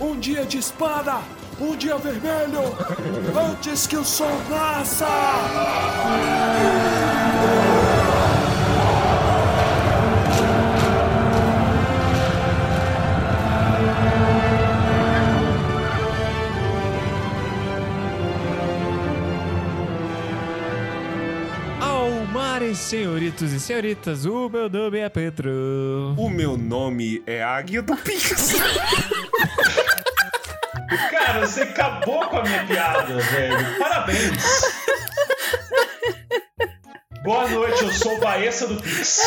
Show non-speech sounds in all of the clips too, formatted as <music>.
Um dia de espada, um dia vermelho, <laughs> antes que o sol nasça! Almares, senhoritos e senhoritas, o meu nome é Pedro. O meu nome é Águia do Pix. <laughs> Cara, você acabou com a minha piada, velho. Parabéns. Boa noite, eu sou o Baessa do Pix.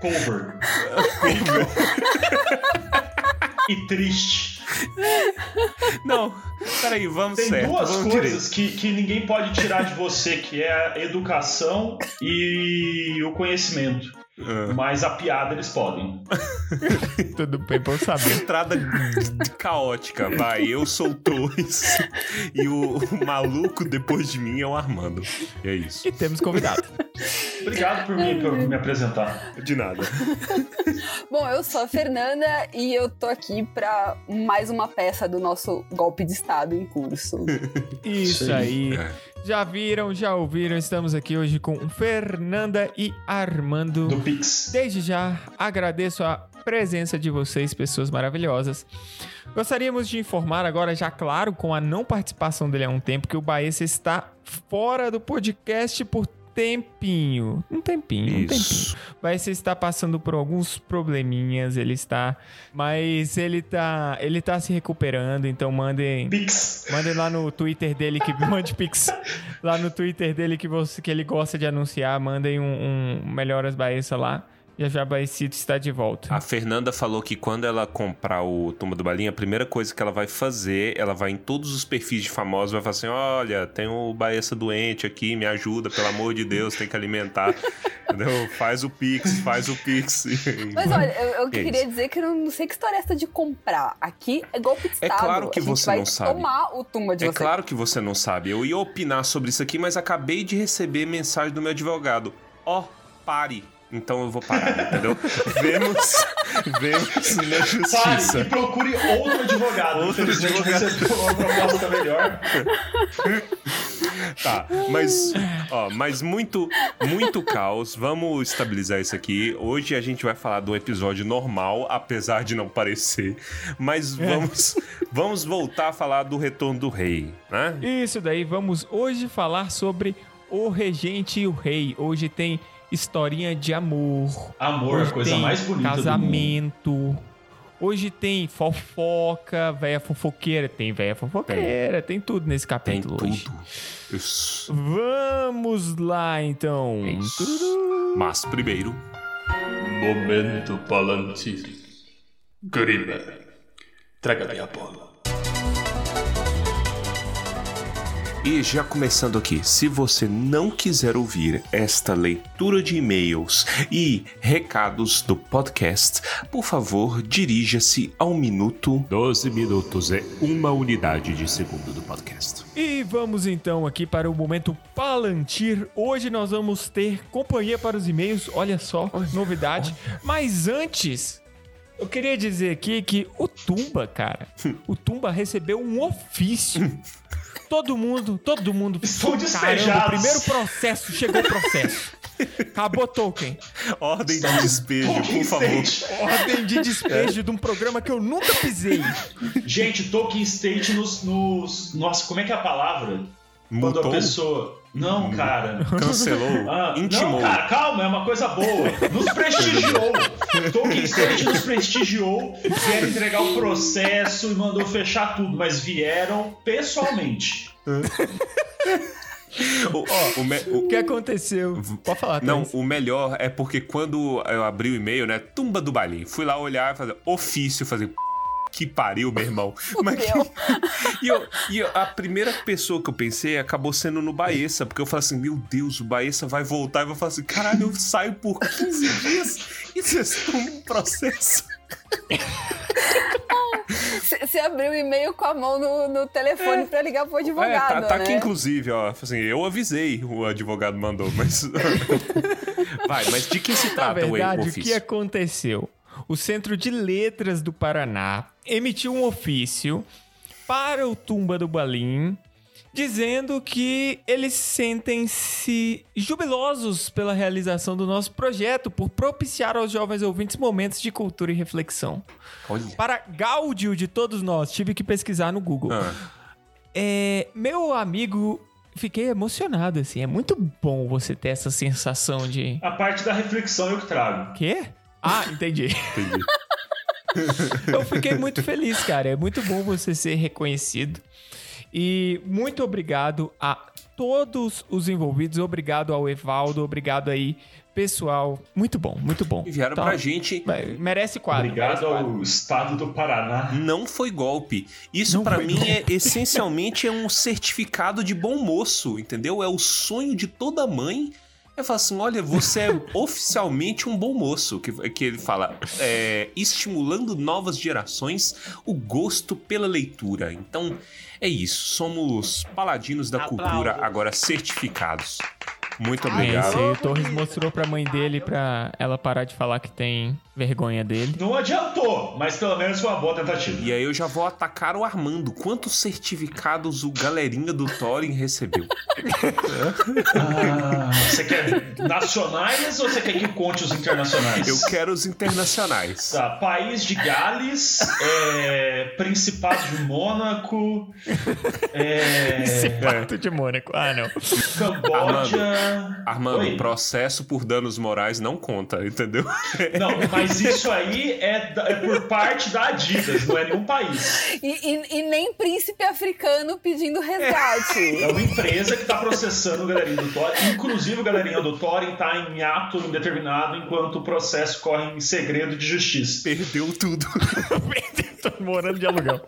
Cover. e triste. Não, peraí, vamos Tem certo. duas vamos coisas que, que ninguém pode tirar de você, que é a educação e o conhecimento. Ah. Mas a piada eles podem. <laughs> Tudo bem pra eu saber. Entrada caótica, vai. Eu sou o Torres e o, o maluco depois de mim é o Armando. E é isso. E temos convidado. <laughs> Obrigado por me, por me apresentar. De nada. <laughs> Bom, eu sou a Fernanda e eu tô aqui pra mais uma peça do nosso golpe de Estado em curso. <laughs> Isso Sim. aí. É. Já viram, já ouviram? Estamos aqui hoje com Fernanda e Armando. Do Pix. Desde já agradeço a presença de vocês, pessoas maravilhosas. Gostaríamos de informar agora, já claro, com a não participação dele há um tempo, que o Baessa está fora do podcast por tempinho. Um tempinho, um tempinho. Isso. Baessa está passando por alguns probleminhas, ele está, mas ele tá, ele tá se recuperando, então mandem Pix. Mandem lá no Twitter dele que <laughs> mande pix. Lá no Twitter dele que você que ele gosta de anunciar, mandem um, um melhoras Baessa lá. Já já Baecito está de volta. A Fernanda falou que quando ela comprar o Tumba do Balinha, a primeira coisa que ela vai fazer, ela vai em todos os perfis de famosos, vai falar assim: olha, tem o Baessa doente aqui, me ajuda, pelo amor de Deus, tem que alimentar. <laughs> Entendeu? Faz o Pix, faz o Pix. Mas olha, eu, eu É queria isso. dizer que eu não sei que história é essa de comprar. Aqui é golpe de É Estado. claro que a gente você vai não sabe. tomar o tumba de É você. claro que você não sabe. Eu ia opinar sobre isso aqui, mas acabei de receber mensagem do meu advogado. Ó, pare. Então eu vou parar, entendeu? <laughs> vemos, vemos na Pare justiça. e procure outro advogado. Outro advogado. recebeu uma proposta melhor. Tá, mas, ó, mas muito, muito caos. Vamos estabilizar isso aqui. Hoje a gente vai falar do episódio normal, apesar de não parecer. Mas vamos, vamos voltar a falar do retorno do rei, né? Isso daí, vamos hoje falar sobre o regente e o rei. Hoje tem historinha de amor. Amor, Hoje a coisa tem mais bonita do mundo. casamento. Hoje tem fofoca, véia fofoqueira, tem véia fofoqueira, tem, tudo nesse Tem capítulo hoje. tudo. Isso. Vamos lá então. É isso. Mas primeiro, Momento Palantir. Grima, traga minha bola. E já começando aqui, se você não quiser ouvir esta leitura de e-mails e recados do podcast, por favor, dirija-se ao minuto. 12 minutos é uma unidade de segundo do podcast. E vamos então aqui para o momento Palantir. Hoje nós vamos ter companhia para os e-mails, olha só, novidade. Mas antes, eu queria dizer aqui que o Tumba, cara, o Tumba recebeu um ofício. <laughs> Todo mundo, todo mundo. Estão Caramba, despejados. o primeiro processo, chegou o processo. Acabou Tolkien. Ordem de despejo, Tolkien por favor. State. Ordem de despejo de um programa que eu nunca pisei. Gente, Tolkien State nos, nos. Nossa, como é que é a palavra? Quando Mutou? a pessoa. Não, cara. Cancelou? Ah, intimou? Não, cara, calma, é uma coisa boa. Nos prestigiou. Tolkien State nos prestigiou. Vieram entregar o processo e mandou fechar tudo, mas vieram pessoalmente. <laughs> O, o me- o- O que aconteceu? Pode falar, não, o melhor é porque quando eu abri o e-mail, né? Tumba do balinho. Fui lá olhar e fazer ofício, fazer. Que pariu, meu irmão. <laughs> Mas que-. E, eu, e eu- a primeira pessoa que eu pensei acabou sendo no Baessa, porque eu falei assim: Meu Deus, o Baessa vai voltar. E eu falar assim: Caralho, eu saio por 15 dias e vocês estão num processo. Você abriu o e-mail com a mão no, no telefone pra ligar pro É, advogado, tá, tá né? aqui inclusive, ó. Assim, eu avisei, o advogado mandou, mas. <laughs> vai, mas de que se Na trata o verdade, o que ofício? aconteceu? o Centro de Letras do Paraná emitiu um ofício para o Tumba do Balim, dizendo que eles sentem-se jubilosos pela realização do nosso projeto, por propiciar aos jovens ouvintes momentos de cultura e reflexão. Olha. Para gáudio de todos nós, tive que pesquisar no Google. Ah, É, meu amigo, fiquei emocionado, assim. É muito bom você ter essa sensação de. A parte da reflexão eu que trago. Quê? Ah, entendi. entendi. <laughs> <laughs> Eu fiquei muito feliz, cara. É muito bom você ser reconhecido. E muito obrigado a todos os envolvidos. Obrigado ao Evaldo. Obrigado aí, pessoal. Muito bom, muito bom. Enviaram Então, pra gente. Merece quadro. Obrigado merece quadro. ao Estado do Paraná. Não foi golpe. Isso foi mim golpe. é essencialmente é um certificado de bom moço, entendeu? É o sonho de toda mãe. É falar assim, olha, você é oficialmente um bom moço. Que, que ele fala, é, estimulando novas gerações o gosto pela leitura. Então, é isso. Somos paladinos da cultura, agora certificados. Muito É obrigado. isso aí. O Torres mostrou pra mãe dele pra ela parar de falar que tem vergonha dele. Não adiantou, mas pelo menos foi uma boa tentativa. E aí eu já vou atacar o Armando. Quantos certificados o galerinha do Thorin recebeu? <laughs> Ah, você quer nacionais ou você quer que conte os internacionais? Eu quero os internacionais. Tá, País de Gales, é, Principado de Mônaco, é, Pato de Mônaco. Ah, não. Camboja. Armando, Oi? processo por danos morais não conta, entendeu? Não, mas isso aí é, é por parte da Adidas, não é nenhum país. E, e- e nem príncipe africano pedindo resgate. É uma empresa que tá processando o galerinha do Thorin. Inclusive, o galerinha do Thorin tá em ato indeterminado enquanto o processo corre em segredo de justiça. Perdeu tudo. <laughs> Tô morando de aluguel.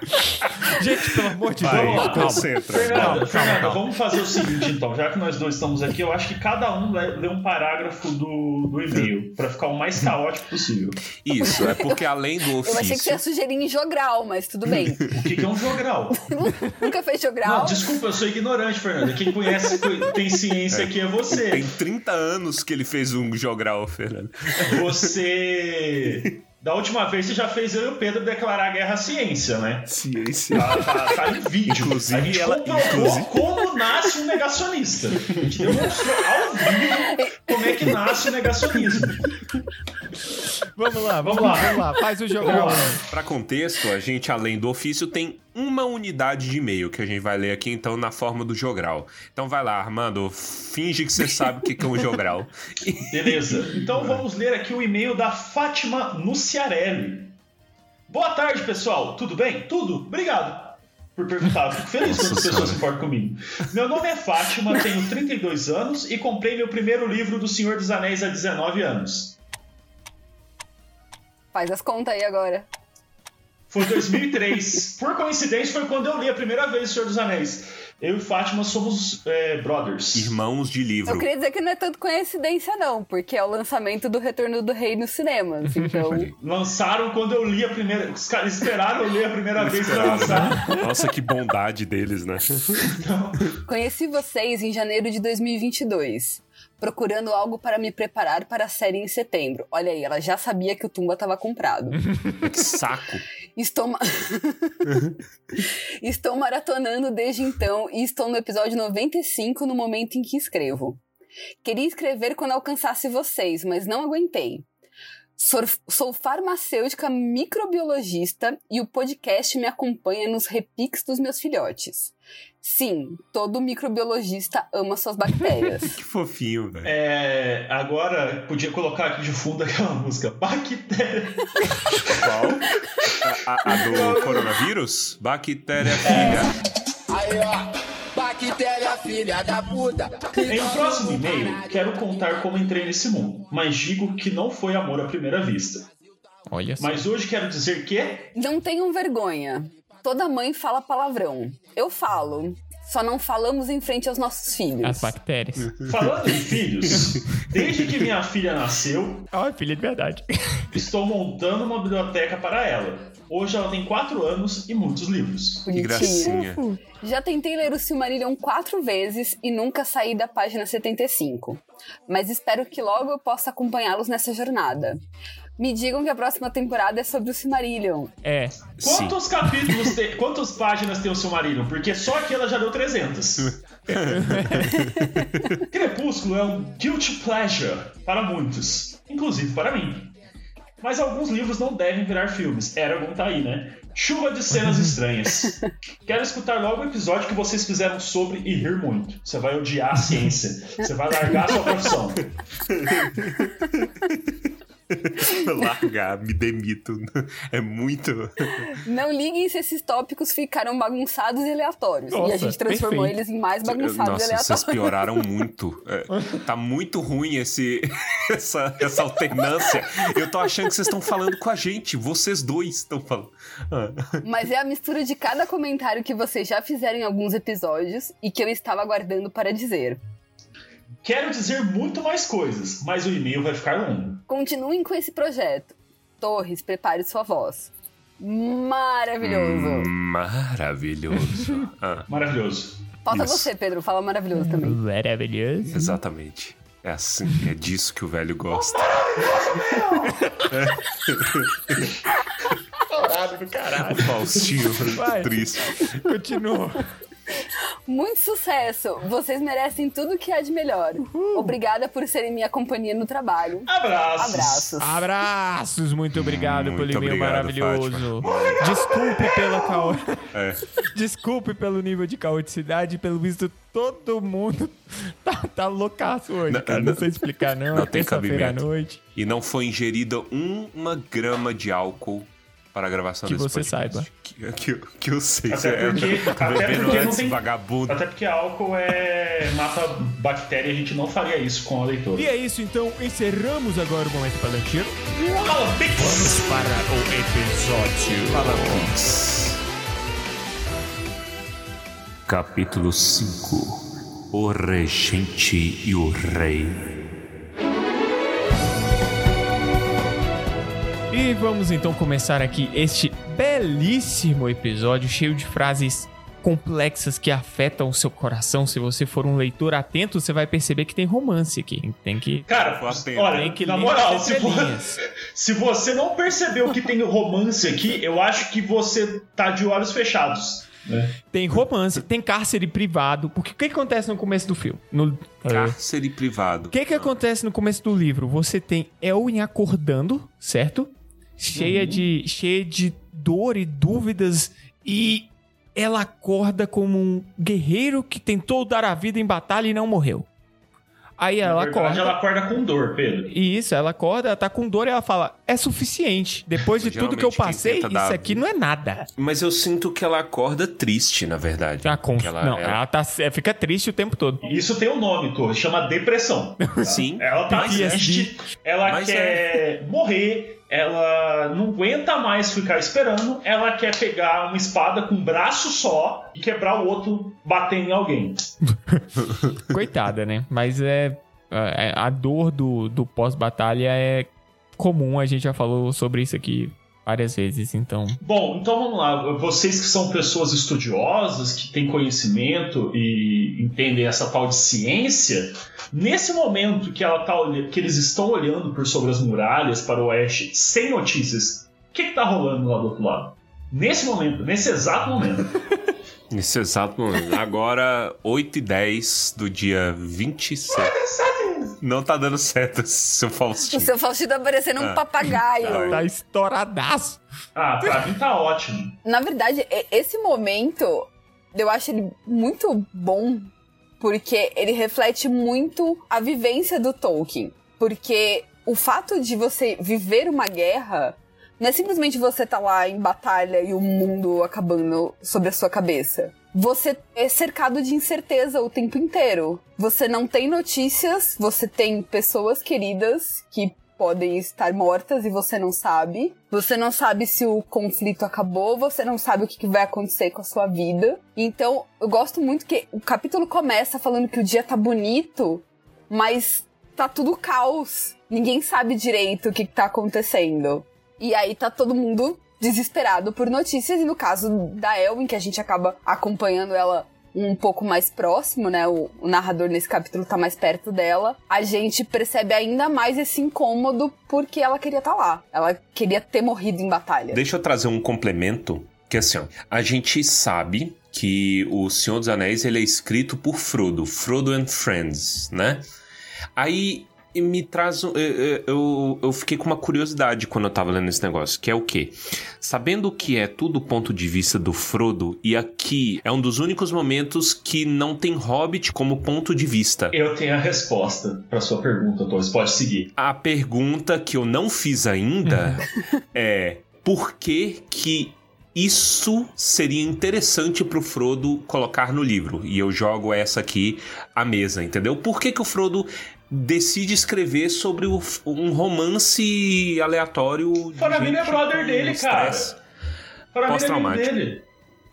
<laughs> Gente, pelo amor de Vai, Deus, calma. concentra. Fernanda, calma. vamos fazer o seguinte então, já que nós dois estamos aqui, eu acho que cada um lê um parágrafo do, do e-mail, pra ficar o mais caótico possível. Isso, é porque além do Eu achei que você ofício. ia sugerir em jogral, mas tudo bem. <laughs> O que, que é um jogral? <laughs> Nunca fez Não, jogral? desculpa, eu sou ignorante, Fernanda. Quem conhece, tem ciência aqui é você. Tem 30 anos que ele fez um jogral, Fernando. Você. Da última vez você já fez eu e o Pedro declarar guerra à ciência, né? Ciência. Tá, tá- tá em vídeo. Inclusive, a gente ela- inclusive- como nasce um negacionista. A gente demonstrou ao vivo como é que nasce o negacionismo. Vamos lá, vamos, Vamos lá, lá. vamos lá. Faz o lá. Para contexto, a gente, além do ofício, tem uma unidade de e-mail que a gente vai ler aqui, então, na forma do jogral. Então vai lá, Armando, finge que você <laughs> sabe o que é um jogral. Beleza. Então vamos ler aqui o e-mail da Fátima Nuciarelli. Boa tarde, pessoal. Tudo bem? Tudo? Obrigado por perguntar. Fico <laughs> feliz Nossa quando as pessoas se importam comigo. Meu nome é Fátima, tenho 32 anos e comprei meu primeiro livro do Senhor dos Anéis há 19 anos. Faz as contas aí agora. Foi 2003. Por coincidência, foi quando eu li a primeira vez O Senhor dos Anéis. Eu e Fátima somos é, brothers. Irmãos de Eu livro. queria dizer que não é tanto coincidência, não, porque é o lançamento do Retorno do Rei nos cinemas. Então, <laughs> Lançaram quando eu li a primeira. Os caras esperaram eu ler a primeira vez pra lançar. né? Nossa, que bondade deles, né? conheci vocês em janeiro de 2022, procurando algo para me preparar para a série em setembro. Olha aí, ela já sabia que o Tumba estava comprado. <laughs> Que saco. Estou, ma- <laughs> estou maratonando desde então e estou no episódio 95 no momento em que escrevo. Queria escrever quando alcançasse vocês, mas não aguentei. Sou, sou farmacêutica microbiologista e o podcast me acompanha nos repiques dos meus filhotes. Sim, todo microbiologista ama suas bactérias. <laughs> Que fofinho, velho. É, agora, podia colocar aqui de fundo aquela música. Bactéria. Qual? A, a- a do coronavírus? Bactéria filha. Aí, ó, bactéria filha da puta. Em um próximo e-mail, quero contar como entrei nesse mundo, mas digo que não foi amor à primeira vista. Olha só. Mas hoje quero dizer que Não tenham vergonha. Toda mãe fala palavrão. Eu falo. Só não falamos em frente aos nossos filhos. As bactérias. <laughs> Falando em filhos, desde que minha filha nasceu, Ó, filha de verdade. <laughs> estou montando uma biblioteca para ela. Hoje ela tem 4 anos e muitos livros. Que gracinha. Já tentei ler o Silmarillion quatro vezes e nunca saí da página 75. Mas espero que logo eu possa acompanhá-los nessa jornada. Me digam que a próxima temporada é sobre o Silmarillion. É. Sim. Quantos capítulos tem, quantas páginas tem o Silmarillion? Porque só aqui ela já deu 300. <laughs> Crepúsculo é um guilty pleasure para muitos, inclusive para mim. Mas alguns livros não devem virar filmes. Eragon tá aí, né? Chuva de cenas estranhas. Quero escutar logo o episódio que vocês fizeram sobre e rir muito. Você vai odiar a ciência. Você vai largar a sua profissão. <laughs> <laughs> Largar, me demito. É muito. Não liguem se esses tópicos ficaram bagunçados e aleatórios. e a Nossa, gente transformou perfeito. eles em mais bagunçados e Nossa, aleatórios. vocês pioraram <laughs> muito. É, tá muito ruim esse, <laughs> essa, essa alternância. Eu tô achando que vocês estão falando com a gente. Vocês dois estão falando. Ah. Mas é a mistura de cada comentário que vocês já fizeram em alguns episódios e que eu estava aguardando para dizer. Quero dizer muito mais coisas, mas o e-mail vai ficar longo. Continuem com esse projeto. Torres, prepare sua voz. Maravilhoso. Hum. Maravilhoso. <laughs> Ah, Maravilhoso. Falta isso. você, Pedro. Fala maravilhoso também. Maravilhoso. exatamente. É assim, é disso que o velho gosta. Caralho do caralho. O Faustinho, Vai. triste. Continua. Muito sucesso! Vocês merecem tudo que há de melhor. Obrigada por serem minha companhia no trabalho. Abraços. Abraços. Abraços, muito obrigado Muito pelo e-mail obrigado, maravilhoso. Desculpe pela cao... É. <laughs> Desculpe pelo nível de caoticidade, pelo visto todo mundo <laughs> tá, tá loucaço hoje, Não, cara. Não, não- sei explicar não. não é tem à cabimento. noite. E não foi ingerida uma grama de álcool para a gravação Que desse você podcast. saiba. Que, que, que eu sei. Até É, porque- <laughs> até porque não tem- vagabundo. Até porque álcool é mata bactéria e a gente não faria isso com a leitura. E é isso, então. Encerramos agora o Momento Palantir. Fala! Vamos para o episódio. Fala, Pix. Capítulo 5 O Regente e o Rei. E vamos então começar aqui este belíssimo episódio cheio de frases complexas que afetam o seu coração. Se você for um leitor atento, você vai perceber que tem romance aqui. Tem que Cara, olha, tem que na moral, as se, <laughs> se você não percebeu que tem romance aqui, eu acho que você tá de olhos fechados. né? Tem romance, tem cárcere privado. Porque o que que acontece no começo do filme? No, é, Cárcere privado. O que que acontece no começo do livro? Você tem Elwin acordando, certo? Cheia de cheia de dor e dúvidas e ela acorda como um guerreiro que tentou dar a vida em batalha e não morreu. Aí ela verdade, acorda. ela acorda com dor, Pedro. E isso, ela acorda, ela tá com dor e ela fala: "É suficiente. Depois de tudo que eu passei, isso dar- aqui não é nada." Mas eu sinto que ela acorda triste, na verdade. Ah, com... Que ela- não, ela- ela tá, fica triste o tempo todo. Isso tem um nome, Torres, chama depressão. <laughs> Sim. Ela tá PTSD. triste, ela Mas quer morrer, ela não aguenta mais ficar esperando, ela quer pegar uma espada com um braço só e quebrar o outro batendo em alguém. <laughs> Coitada, né? Mas é. é- A dor do, do pós-batalha é comum, a gente já falou sobre isso aqui várias vezes, então. Bom, então vamos lá. Vocês que são pessoas estudiosas, que têm conhecimento e entendem essa tal de ciência, nesse momento que, ela tá, que eles estão olhando por sobre as muralhas para o oeste, sem notícias, o que, que tá rolando lá do outro lado? Nesse momento, nesse exato momento. <laughs> Nesse exato momento. Agora, 8 e 10 do dia 26. Não tá dando certo, seu O Faustinho. seu Faustino tá parecendo um Ah. papagaio. Tá estouradaço. Ah, pra mim tá ótimo. Na verdade, esse momento eu acho ele muito bom porque ele reflete muito a vivência do Tolkien. Porque o fato de você viver uma guerra não é simplesmente você tá lá em batalha e o mundo acabando sobre a sua cabeça. Você é cercado de incerteza o tempo inteiro. Você não tem notícias, você tem pessoas queridas que podem estar mortas e você não sabe. Você não sabe se o conflito acabou, você não sabe o que vai acontecer com a sua vida. Então, eu gosto muito que o capítulo começa falando que o dia tá bonito, mas tá tudo caos. Ninguém sabe direito o que tá acontecendo. E aí tá todo mundo desesperado por notícias, e no caso da Elwin, que a gente acaba acompanhando ela um pouco mais próximo, né? O, o, narrador nesse capítulo tá mais perto dela. A gente percebe ainda mais esse incômodo porque ela queria estar tá lá. Ela queria ter morrido em batalha. Deixa eu trazer um complemento. Que assim, ó, a gente sabe que o Senhor dos Anéis ele é escrito por Frodo, Frodo and Friends, né? Aí me traz. Eu, eu, eu, fiquei com uma curiosidade quando eu tava lendo esse negócio, que é o quê? Sabendo que é tudo o ponto de vista do Frodo, e aqui é um dos únicos momentos que não tem Hobbit como ponto de vista. Eu tenho a resposta para sua pergunta, Torres. Pode seguir. A pergunta que eu não fiz ainda <laughs> é. Por que que isso seria interessante pro Frodo colocar no livro. E eu jogo essa aqui à mesa, entendeu? Por que, que o Frodo decide escrever sobre o, um romance aleatório. Família é brother dele, cara. É amigo dele.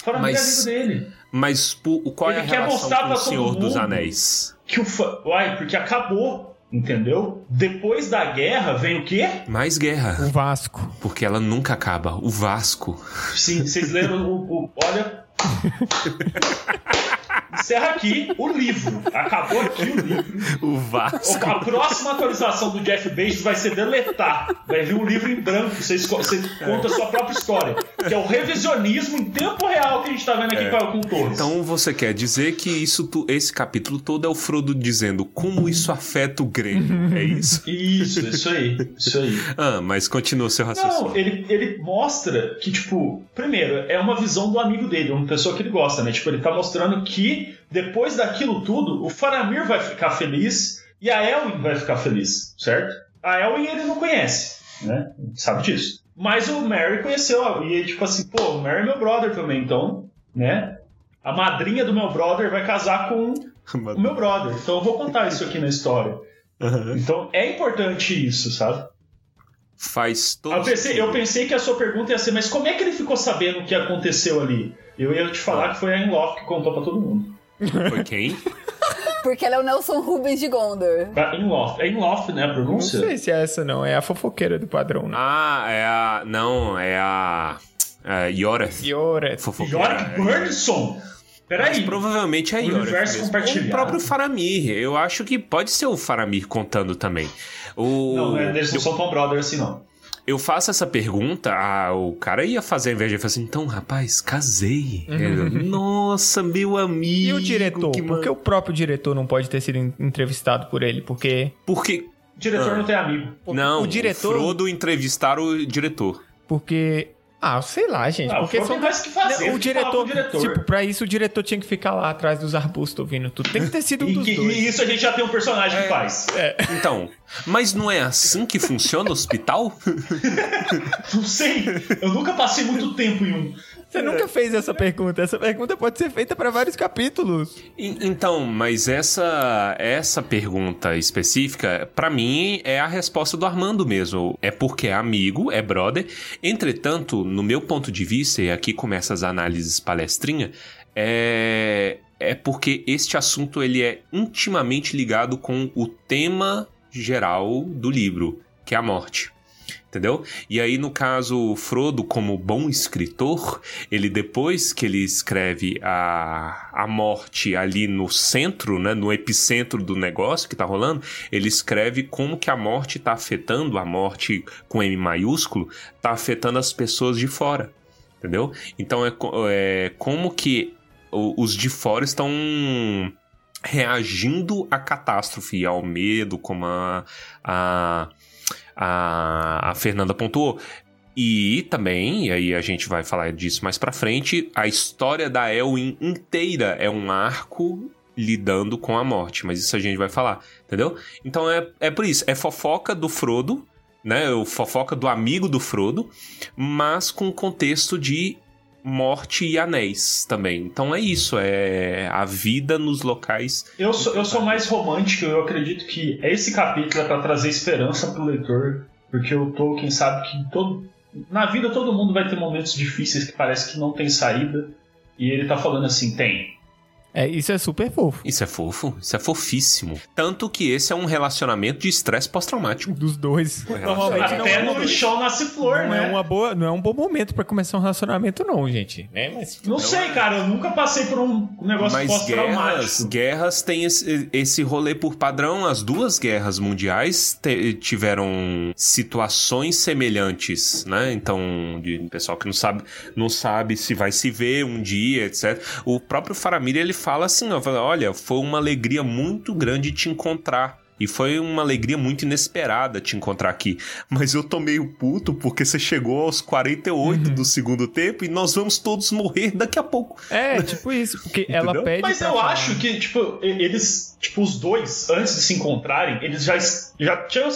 Família mas, é amigo dele. Mas qual é a relação com o Senhor dos Anéis? Que o Uai, porque acabou. Entendeu? Depois da guerra vem o quê? Mais guerra. O Vasco. Porque ela nunca acaba. O Vasco. Sim, vocês leram o, o. Olha. <laughs> encerra aqui o livro. Acabou aqui o livro. O Vasco. A próxima atualização do Jeff Bezos vai ser deletar. Vai vir um livro em branco. Você, você conta a sua própria história. Que é o revisionismo em tempo real que a gente tá vendo aqui é. com o Torres. Então você quer dizer que isso, esse capítulo todo é o Frodo dizendo como isso afeta o Grêmio. É isso? <laughs> Isso, isso aí. Isso aí. Ah, mas continua o seu raciocínio. Não, ele, ele mostra que, tipo, primeiro, é uma visão do amigo dele, uma pessoa que ele gosta, né? Tipo, ele tá mostrando que depois daquilo tudo, o Faramir vai ficar feliz e a Elwin vai ficar feliz, certo? A Elwin ele não conhece, né? Sabe disso. Mas o Mary conheceu, e ele, tipo assim, pô, o Mary é meu brother também, então, né? A madrinha do meu brother vai casar com <laughs> o meu brother. Então eu vou contar isso aqui na história. Uhum. Então é importante isso, sabe? Faz todo eu pensei, eu pensei que a sua pergunta ia ser, mas como é que ele ficou sabendo o que aconteceu ali? Eu ia te falar que foi a Inloft que contou pra todo mundo. Foi quem? <laughs> Porque ela é o Nelson Rubens de Gondor. É Inloft, é Inloft, né, a pronúncia? Não sei se é essa não, é a fofoqueira do padrão, né? Ah, é a... não, é a... É, Yoreth. Yoreth. Fofoqueira. Burnson! Peraí. Mas provavelmente é Yoreth. Universo compartilhado. O próprio Faramir. Eu acho que pode ser o Faramir contando também. O... Não, eles não são tão brother assim, não eu faço essa pergunta, ah, o cara ia fazer ao invés de falar assim, então, rapaz, casei. Uhum. Nossa, meu amigo. E o diretor? Que Por que o próprio diretor não pode ter sido entrevistado por ele? Porque. Porque. O diretor ah. não tem amigo. Não, o diretor. O Frodo entrevistar o diretor. Porque ah, sei lá, gente. Não, porque são mais que fazer. O diretor, diretor, tipo, pra isso o diretor tinha que ficar lá atrás dos arbustos ouvindo tudo. Tem que ter sido um dos e, dois. E isso a gente já tem um personagem é, que faz. É. Então, mas não é assim que funciona o hospital? <laughs> não sei. Eu nunca passei muito tempo em um. Você nunca fez essa pergunta. Essa pergunta pode ser feita para vários capítulos. E, então, mas essa essa pergunta específica, para mim, é a resposta do Armando mesmo. É porque é amigo, é brother. Entretanto, no meu ponto de vista, e aqui começa as análises palestrinha, é é porque este assunto ele é intimamente ligado com o tema geral do livro, que é a morte entendeu? E aí, no caso, Frodo, como bom escritor, ele depois que ele escreve a, a morte ali no centro, né, no epicentro do negócio que tá rolando, ele escreve como que a morte tá afetando, a morte com M maiúsculo, tá afetando as pessoas de fora, entendeu? Então, é, é como que os de fora estão reagindo à catástrofe, ao medo, como a, a a, a Fernanda pontuou. E também, e aí a gente vai falar disso mais pra frente, a história da Elwin inteira é um arco lidando com a morte, mas isso a gente vai falar, entendeu? Então é, é por isso, é fofoca do Frodo, né? O fofoca do amigo do Frodo, mas com contexto de morte e anéis também. Então é isso, é a vida nos locais. Eu sou, eu sou mais romântico, eu acredito que esse capítulo é para trazer esperança pro leitor, porque o Tolkien sabe que todo, na vida todo mundo vai ter momentos difíceis que parece que não tem saída, e ele tá falando assim: tem. É, isso é super fofo. Isso é fofo, isso é fofíssimo. Tanto que esse é um relacionamento de estresse pós-traumático. Dos dois. Normalmente não Até é, no chão nasce flor, não né? é uma boa, não é um bom momento pra começar um relacionamento, não, gente. Né? Mas Não sei, cara, eu nunca passei por um negócio Mas guerras, pós-traumático. guerras têm esse, esse rolê por padrão. As duas guerras mundiais te- tiveram situações semelhantes, né? Então, de pessoal que não sabe, não sabe se vai se ver um dia, etc. O próprio Faramir ele fala assim, ó, fala, olha, foi uma alegria muito grande te encontrar. E foi uma alegria muito inesperada te encontrar aqui. Mas eu tô meio puto porque você chegou aos 48 Uhum. do segundo tempo e nós vamos todos morrer daqui a pouco. É, tipo isso, porque <laughs> ela Entendeu? pede. Mas pra eu falar. acho que, tipo, eles, tipo, os dois, antes de se encontrarem, eles já, já tinham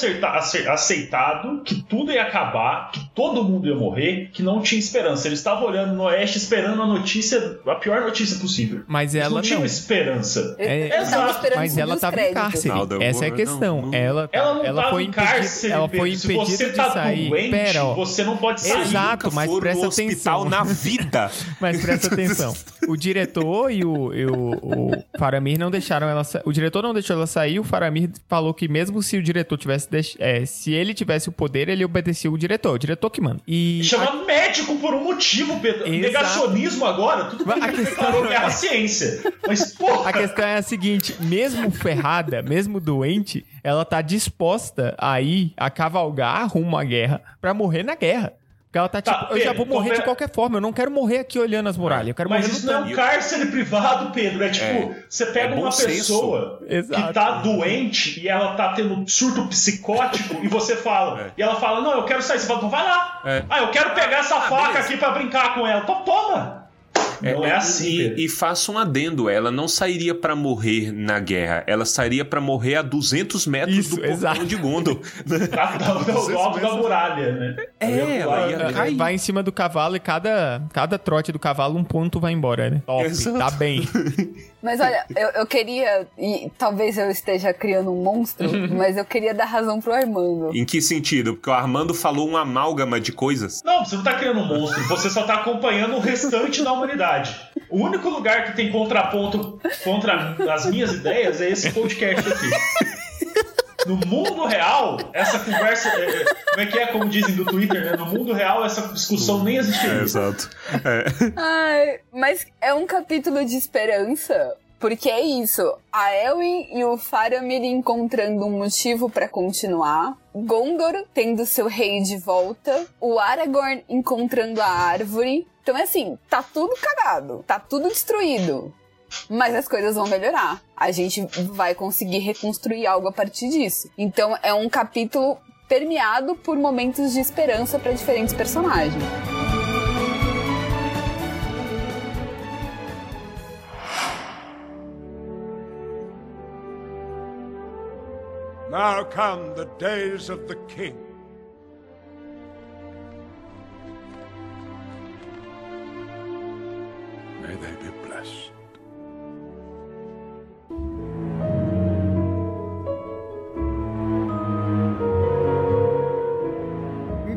aceitado que tudo ia acabar, que todo mundo ia morrer, que não tinha esperança. Eles estavam olhando no oeste esperando a notícia, a pior notícia possível. Mas Eles ela não tinham não. esperança. É, exato, Mas ela os tava em cárcere. The Essa é a questão. don't Ela, tá- Ela não ela tava foi em impedida. cárcere, Ela foi Se impedida você de tá sair. doente, Pera, ó. você não pode sair. Exato, mas presta atenção. na vida. <laughs> Mas presta atenção. O diretor e o, e o, o Faramir não deixaram ela. O diretor não deixou ela sair. O Faramir falou que mesmo se o diretor tivesse. deix- é, se ele tivesse o poder, ele obedecia o diretor. O diretor que manda. E. Chama médico por um motivo, Pedro. Exato. Negacionismo agora, tudo bem a questão declarou é- guerra à ciência. Mas, porra, A questão é a seguinte: mesmo ferrada, mesmo doente, ela tá disposta a ir a cavalgar rumo à guerra pra morrer na guerra. Porque ela tá, Tá, tipo, eu já Pedro, vou morrer de é- qualquer forma, eu não quero morrer aqui olhando as muralhas, eu quero Mas morrer isso não é um cárcere <laughs> privado, Pedro. É tipo, É. você pega É uma senso. pessoa Exato. que tá doente e ela tá tendo surto psicótico <laughs> e você fala. É. E ela fala: Não, eu quero sair. Você fala: Então vai lá. É. Ah, eu quero pegar essa faca beleza. aqui pra brincar com ela. Então toma. Não é, assim. Pedro. E, e faço um adendo, ela não sairia pra morrer na guerra, ela sairia pra morrer a 200 metros Isso, do portão de Gondor. <laughs> <laughs> Do alto da muralha, né? É, ela ia ia- cair. Vai em cima do cavalo e cada, cada trote do cavalo um ponto vai embora, né? Top, Exato. tá bem. <laughs> Mas olha, eu, eu queria, e talvez eu esteja criando um monstro, <laughs> mas eu queria dar razão pro Armando. Em que sentido? Porque o Armando falou um amálgama de coisas. Não, você não tá criando um monstro, você só tá acompanhando o restante da humanidade. O único lugar que tem contraponto contra as minhas ideias é esse podcast aqui. <laughs> No mundo real, essa conversa. é, é, como é que é, como dizem do Twitter, né? No mundo real, essa discussão nem existiria. exato. Ai, mas é um capítulo de esperança. Porque é isso, a Elwin e o Faramir encontrando um motivo pra continuar, Gondor tendo seu rei de volta, o Aragorn encontrando a árvore. Então é assim, tá tudo cagado, tá tudo destruído. Mas as coisas vão melhorar. A gente vai conseguir reconstruir algo a partir disso. Então é um capítulo permeado por momentos de esperança pra diferentes personagens. Now come the days of the king. May they be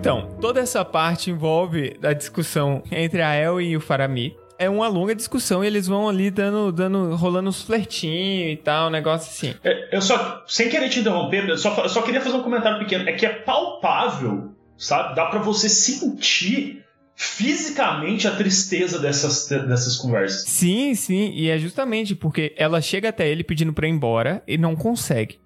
Então, toda essa parte envolve a discussão entre a El e o Faramir. É uma longa discussão e eles vão ali dando, dando rolando uns flertinhos e tal, um negócio assim. É, Eu só, sem querer te interromper, eu só, eu só queria fazer um comentário pequeno. É que é palpável, sabe? Dá pra você sentir fisicamente a tristeza dessas, dessas conversas. Sim, sim, e é justamente porque ela chega até ele pedindo pra ir embora e não consegue.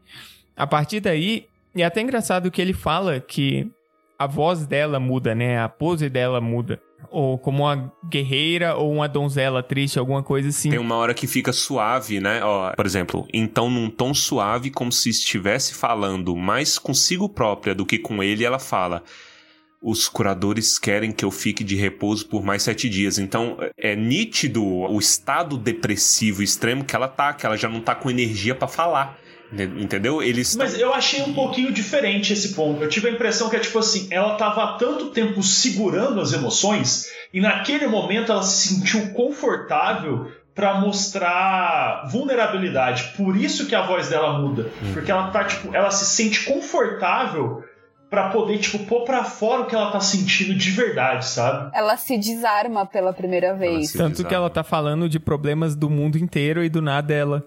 A partir daí, e é até engraçado que ele fala que a voz dela muda, né? A pose dela muda. Ou como uma guerreira ou uma donzela triste, alguma coisa assim. Tem uma hora que fica suave, né? Ó, por exemplo, então num tom suave, como se estivesse falando mais consigo própria do que com ele, ela fala. Os curadores querem que eu fique de repouso por mais sete dias. Então é nítido o estado depressivo extremo que ela tá, que ela já não tá com energia pra falar. Entendeu? Eles. Mas eu achei um pouquinho diferente esse ponto. Eu tive a impressão que é tipo assim, ela tava há tanto tempo segurando as emoções e naquele momento ela se sentiu confortável pra mostrar vulnerabilidade. Por isso que a voz dela muda, porque ela tá tipo, ela se sente confortável pra poder, tipo, pôr pra fora o que ela tá sentindo de verdade, sabe? Ela se desarma pela primeira vez. Tanto Exato. que ela tá falando de problemas do mundo inteiro e do nada ela.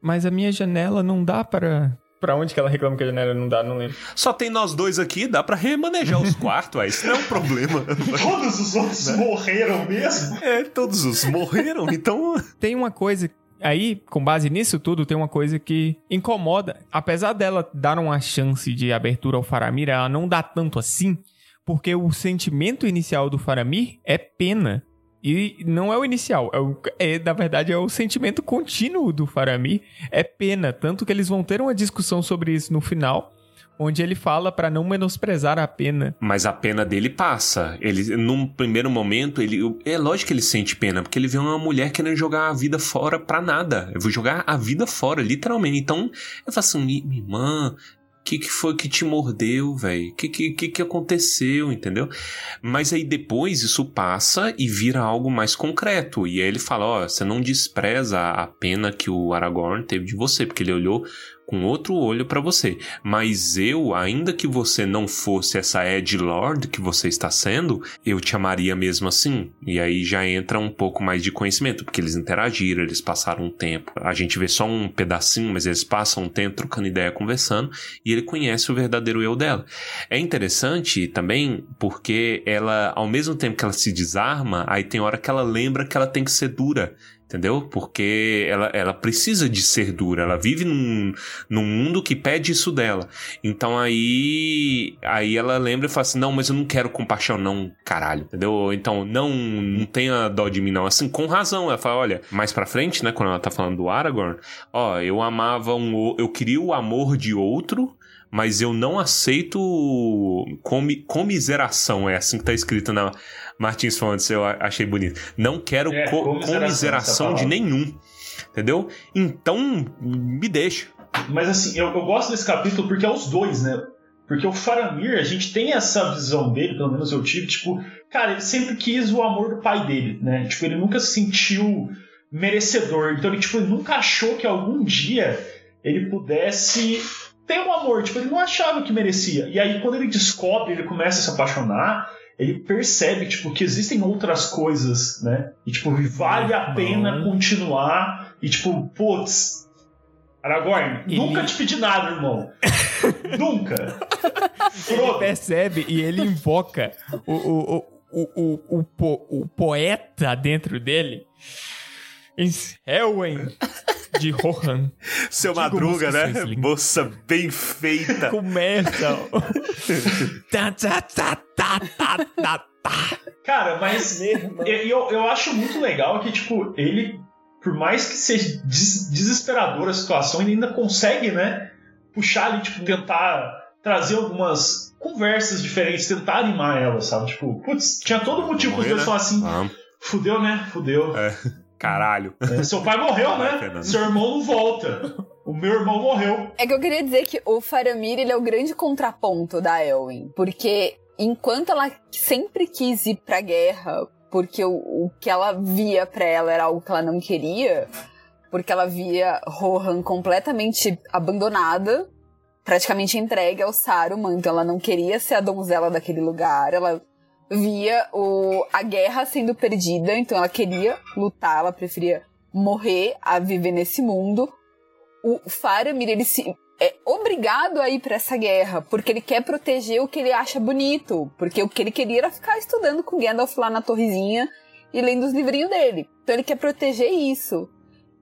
Mas a minha janela não dá para. Pra onde que ela reclama que a janela não dá? Não lembro. Só tem nós dois aqui, dá pra remanejar os quartos, ué. Isso não é um problema. Todos os outros morreram mesmo. É, todos os morreram, então. Tem uma coisa. Aí, com base nisso tudo, tem uma coisa que incomoda. Apesar dela dar uma chance de abertura ao Faramir, ela não dá tanto assim, porque o sentimento inicial do Faramir é pena. E não é o inicial, é, o- é, na verdade é o sentimento contínuo do Faramir, é pena. Tanto que eles vão ter uma discussão sobre isso no final, onde ele fala pra não menosprezar a pena. Mas a pena dele passa. Ele, num primeiro momento, ele. É lógico que ele sente pena, porque ele vê uma mulher querendo jogar a vida fora pra nada. Eu vou jogar a vida fora, literalmente. Então, eu falo assim, "Mi- minha irmã. Que, que foi que te mordeu, velho? Que, que, que, que aconteceu, entendeu? Mas aí depois isso passa e vira algo mais concreto. E aí ele fala: Ó, você não despreza a pena que o Aragorn teve de você, porque ele olhou com outro olho pra você. Mas eu, ainda que você não fosse essa Ed Lord que você está sendo, eu te amaria mesmo assim. E aí já entra um pouco mais de conhecimento, porque eles interagiram, eles passaram um tempo. A gente vê só um pedacinho, mas eles passam um tempo trocando ideia, conversando, e ele conhece o verdadeiro eu dela. É interessante também porque ela, ao mesmo tempo que ela se desarma, aí tem hora que ela lembra que ela tem que ser dura. Entendeu? Porque ela, ela precisa de ser dura. Ela vive num, num mundo que pede isso dela. Então aí aí ela lembra e fala assim: Não, mas eu não quero compaixão, não, caralho. Entendeu? Então, não, não tenha dó de mim, não. Assim, com razão. Ela fala: Olha, mais pra frente, né, quando ela tá falando do Aragorn, ó, eu amava um. Eu queria o amor de outro. Mas eu não aceito comi, comiseração, é assim que tá escrito na Martins Fontes, eu achei bonito. Não quero É, co- comiseração, de nenhum. Entendeu? Então, me deixa. Mas assim, eu, eu gosto desse capítulo porque é os dois, né? Porque o Faramir, a gente tem essa visão dele, pelo menos eu tive, tipo, cara, ele sempre quis o amor do pai dele, né? Tipo, ele nunca se sentiu merecedor. Então ele, tipo, ele nunca achou que algum dia ele pudesse ter um amor. Tipo, ele não achava que merecia. E aí, quando ele descobre, ele começa a se apaixonar, ele percebe, tipo, que existem outras coisas, né? E, tipo, vale a pena continuar. E, tipo, putz, Aragorn, Ele- nunca te pedi nada, irmão. <laughs> nunca. Ele percebe e ele invoca o, o, o, o, o, o, po- o poeta dentro dele. Elwen de Rohan. Seu Digo Madruga, né? língua. Moça bem feita. <laughs> Começa. tá, tá, tá, tá, tá, tá, tá. Cara, mas eu, eu, eu acho muito legal que, tipo, ele, por mais que seja des- desesperadora a situação, ele ainda consegue, né, puxar ali, tipo, tentar trazer algumas conversas diferentes, tentar animar ela, sabe? Tipo, putz, tinha todo motivo pros Morrer, dois né? falar assim, Vamos. fudeu, né? Fudeu. Caralho. É, seu pai morreu, né? Fernando. Seu irmão não volta. O meu irmão morreu. É que eu queria dizer que o Faramir, ele é o grande contraponto da Elwin. Porque enquanto ela sempre quis ir pra guerra, porque o, o que ela via pra ela era algo que ela não queria, porque ela via Rohan completamente abandonada, praticamente entregue ao Saruman, então ela não queria ser a donzela daquele lugar, ela via o, a guerra sendo perdida, então ela queria lutar, ela preferia morrer a viver nesse mundo. O Faramir, ele se é obrigado a ir pra essa guerra, porque ele quer proteger o que ele acha bonito, porque o que ele queria era ficar estudando com Gandalf lá na torrezinha e lendo os livrinhos dele. Então ele quer proteger isso.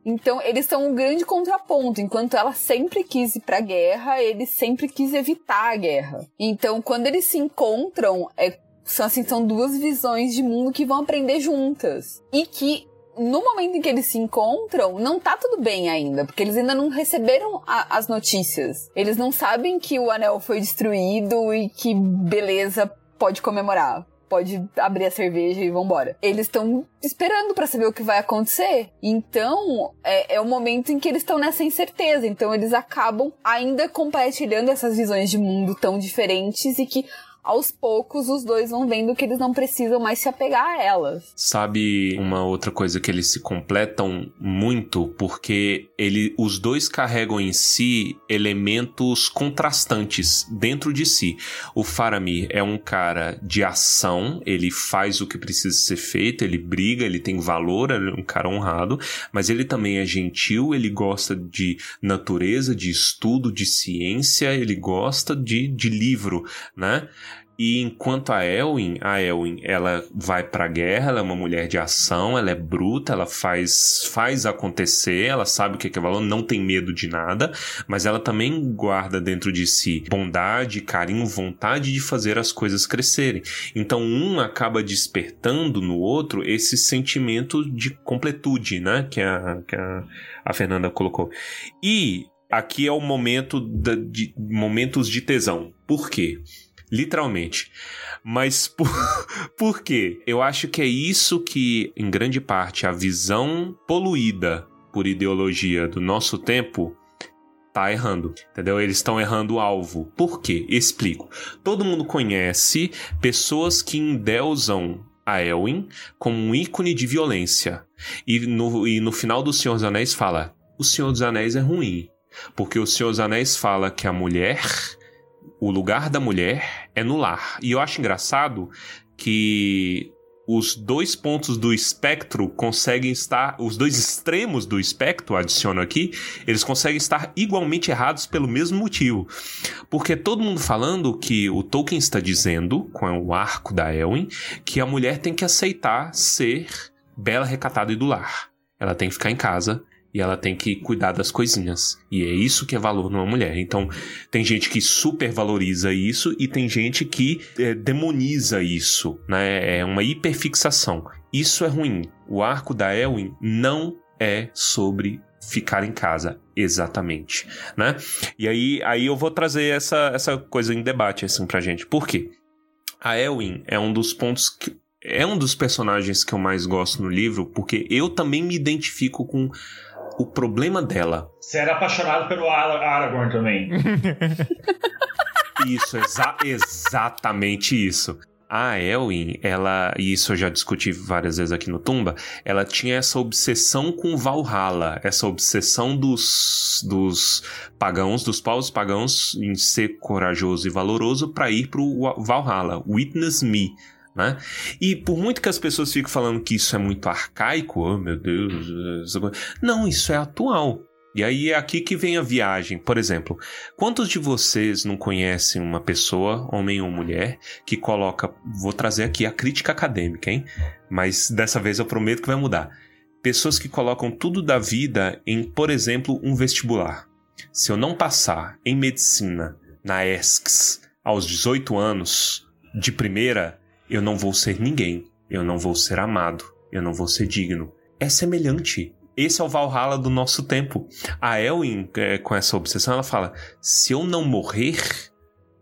Então eles são um grande contraponto. Enquanto ela sempre quis ir pra guerra, ele sempre quis evitar a guerra. Então quando eles se encontram, é, são assim, são duas visões de mundo que vão aprender juntas. E que no momento em que eles se encontram, não tá tudo bem ainda, porque eles ainda não receberam a- as notícias. Eles não sabem que o anel foi destruído e que beleza pode comemorar. Pode abrir a cerveja e vambora. Eles estão esperando pra saber o que vai acontecer. Então, é, é o momento em que eles estão nessa incerteza. Então, eles acabam ainda compartilhando essas visões de mundo tão diferentes e que aos poucos os dois vão vendo que eles não precisam mais se apegar a elas. Sabe uma outra coisa que eles se completam muito porque ele, os dois carregam em si elementos contrastantes dentro de si. O Faramir é um cara de ação, ele faz o que precisa ser feito, ele briga, ele tem valor, ele é um cara honrado, mas ele também é gentil, ele gosta de natureza, de estudo, de ciência, ele gosta de, de livro, né? E enquanto a Elwin, a Elwin, ela vai pra guerra, ela é uma mulher de ação, ela é bruta, ela faz, faz acontecer, ela sabe o que é valor, não tem medo de nada, mas ela também guarda dentro de si bondade, carinho, vontade de fazer as coisas crescerem. Então um acaba despertando no outro esse sentimento de completude, né? Que a, que a, a Fernanda colocou. E aqui é o momento da, de momentos de tesão. Por quê? Literalmente. Mas <laughs> por, por quê? Eu acho que é isso que, em grande parte, a visão poluída por ideologia do nosso tempo tá errando, entendeu? Eles estão errando o alvo. Por quê? Explico. Todo mundo conhece pessoas que endeusam a Elwin como um ícone de violência. E no, e no final do Senhor dos Anéis fala: o Senhor dos Anéis é ruim. Porque o Senhor dos Anéis fala que a mulher o lugar da mulher é no lar. E eu acho engraçado que os dois pontos do espectro conseguem estar, os dois extremos do espectro, adiciono aqui, eles conseguem estar igualmente errados pelo mesmo motivo. Porque todo mundo falando que o Tolkien está dizendo, com o arco da Elwin, que a mulher tem que aceitar ser bela, recatada e do lar. Ela tem que ficar em casa e ela tem que cuidar das coisinhas. E é isso que é valor numa mulher. Então, tem gente que supervaloriza isso e tem gente que é, demoniza isso, né? É uma hiperfixação. Isso é ruim. O arco da Elwin não é sobre ficar em casa, exatamente, né? E aí, aí eu vou trazer essa, essa coisa em debate assim pra gente. Por quê? A Elwin é um dos pontos que é um dos personagens que eu mais gosto no livro, porque eu também me identifico com o problema dela. Você era apaixonado pelo Ara- Aragorn também. <laughs> Isso, exa exatamente isso. A Elwin, ela, e isso eu já discuti várias vezes aqui no Tumba, ela tinha essa obsessão com Valhalla, essa obsessão dos, dos pagãos, dos povos pagãos, em ser corajoso e valoroso para ir pro Valhalla. Witness me. Né? E por muito que as pessoas fiquem falando que isso é muito arcaico, oh meu Deus, não, isso é atual. E aí é aqui que vem a viagem. Por exemplo, quantos de vocês não conhecem uma pessoa, homem ou mulher, que coloca. Vou trazer aqui a crítica acadêmica, hein? Mas dessa vez eu prometo que vai mudar. Pessoas que colocam tudo da vida em, por exemplo, um vestibular. Se eu não passar em medicina na ESCS aos 18 anos, de primeira, eu não vou ser ninguém. Eu não vou ser amado. Eu não vou ser digno. É semelhante. Esse é o Valhalla do nosso tempo. A Elwin, é, com essa obsessão, ela fala: se eu não morrer,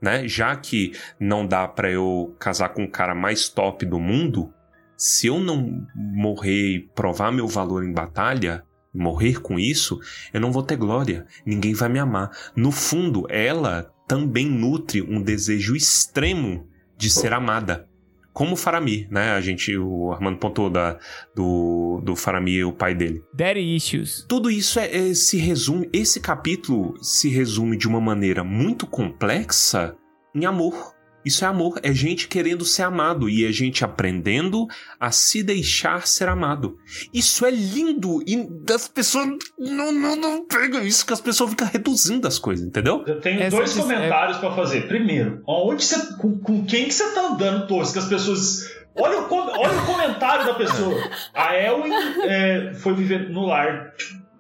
né, já que não dá pra eu casar com o cara mais top do mundo, se eu não morrer e provar meu valor em batalha, morrer com isso, eu não vou ter glória. Ninguém vai me amar. No fundo, ela também nutre um desejo extremo de ser amada. Como o Faramir, né? A gente, o Armando pontuou da, do, do Faramir e o pai dele. Daddy issues. Tudo isso é, é- se resume. Esse capítulo se resume de uma maneira muito complexa em amor. Isso é amor, é gente querendo ser amado e é gente aprendendo a se deixar ser amado. Isso é lindo e as pessoas não, não, não pegam isso, que as pessoas ficam reduzindo as coisas, entendeu? Eu tenho Essa dois dis- comentários pra fazer. Primeiro, onde você, com, com quem que você tá andando, Torres? Que as pessoas. Olha o, com- olha o comentário da pessoa. <laughs> A Elwin é, foi viver no lar.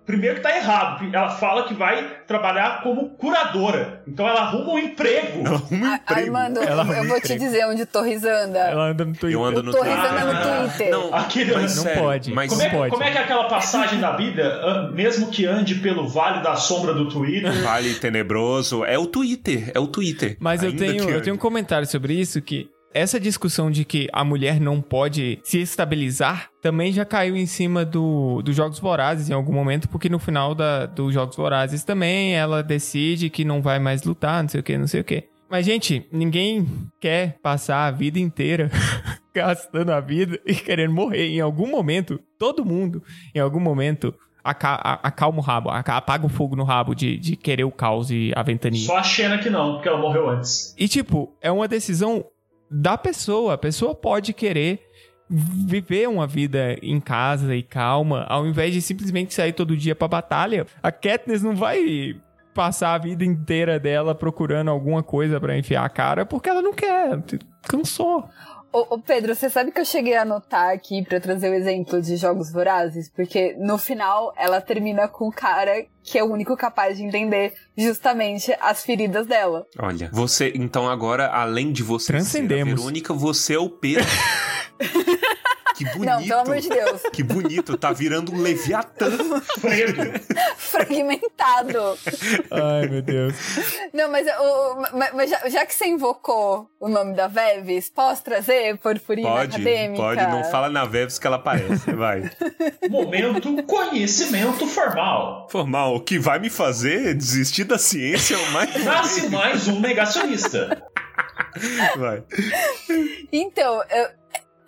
Primeiro que tá errado. Ela fala que vai trabalhar como curadora. Então ela arruma um emprego. Arruma A- Armando, Ela eu, eu vou te dizer onde Torres anda. Ela anda no Twitter. Eu ando no Torres Twitter. anda no Twitter. Não, Aquele- mas Não sério, pode. Mas Como é, pode. como é que é aquela passagem da Bíblia? Ah, Mesmo que ande pelo vale da sombra do Twitter. Vale tenebroso. É o Twitter, é o Twitter. Mas eu tenho, eu tenho um comentário sobre isso que essa discussão de que a mulher não pode se estabilizar também já caiu em cima do, dos Jogos Vorazes em algum momento, porque no final da, dos Jogos Vorazes também ela decide que não vai mais lutar, não sei o que, não sei o que. Mas, gente, ninguém quer passar a vida inteira <laughs> gastando a vida e querendo morrer. Em algum momento, todo mundo, em algum momento, acalma o rabo, apaga o fogo no rabo de, de querer o caos e a ventania. Só a Xena que não, porque ela morreu antes. E, tipo, é uma decisão da pessoa. A pessoa pode querer viver uma vida em casa e calma, ao invés de simplesmente sair todo dia pra batalha. A Katniss não vai passar a vida inteira dela procurando alguma coisa pra enfiar a cara, porque ela não quer. Cansou. Ô, ô, Pedro, você sabe que eu cheguei a anotar aqui pra trazer o exemplo de Jogos Vorazes? Porque no final ela termina com o cara que é o único capaz de entender justamente as feridas dela. Olha, você, então agora, além de você ser a. Verônica, você é o Pedro. <laughs> que bonito. Não, pelo amor de Deus. Que bonito, tá virando um Leviatã. <laughs> Fragmentado. Ai, meu Deus. Não, mas, o- mas- mas já, já que você invocou o nome da Veves, posso trazer purpurina Pode, acadêmica? pode, não fala na Veves que ela aparece, vai. Momento conhecimento formal. Formal, o que vai me fazer desistir da ciência é o mais... <laughs> Nasce mais um negacionista. Vai. Então, eu-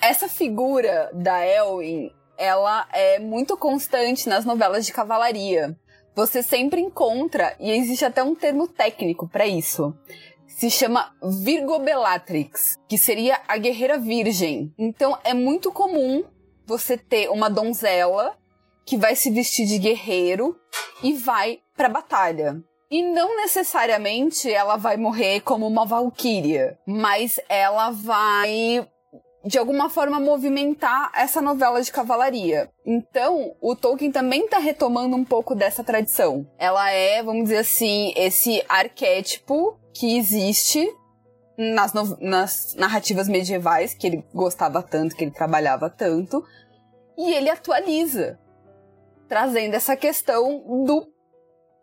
essa figura da Elwin, ela é muito constante nas novelas de cavalaria. Você sempre encontra, e existe até um termo técnico pra isso. Se chama Virgobellatrix, que seria a guerreira virgem. Então é muito comum você ter uma donzela que vai se vestir de guerreiro e vai pra batalha. E não necessariamente ela vai morrer como uma valquíria, mas ela vai de alguma forma movimentar essa novela de cavalaria. Então, o Tolkien também está retomando um pouco dessa tradição. Ela é, vamos dizer assim, esse arquétipo que existe nas, nas narrativas medievais, que ele gostava tanto, que ele trabalhava tanto, e ele atualiza, trazendo essa questão do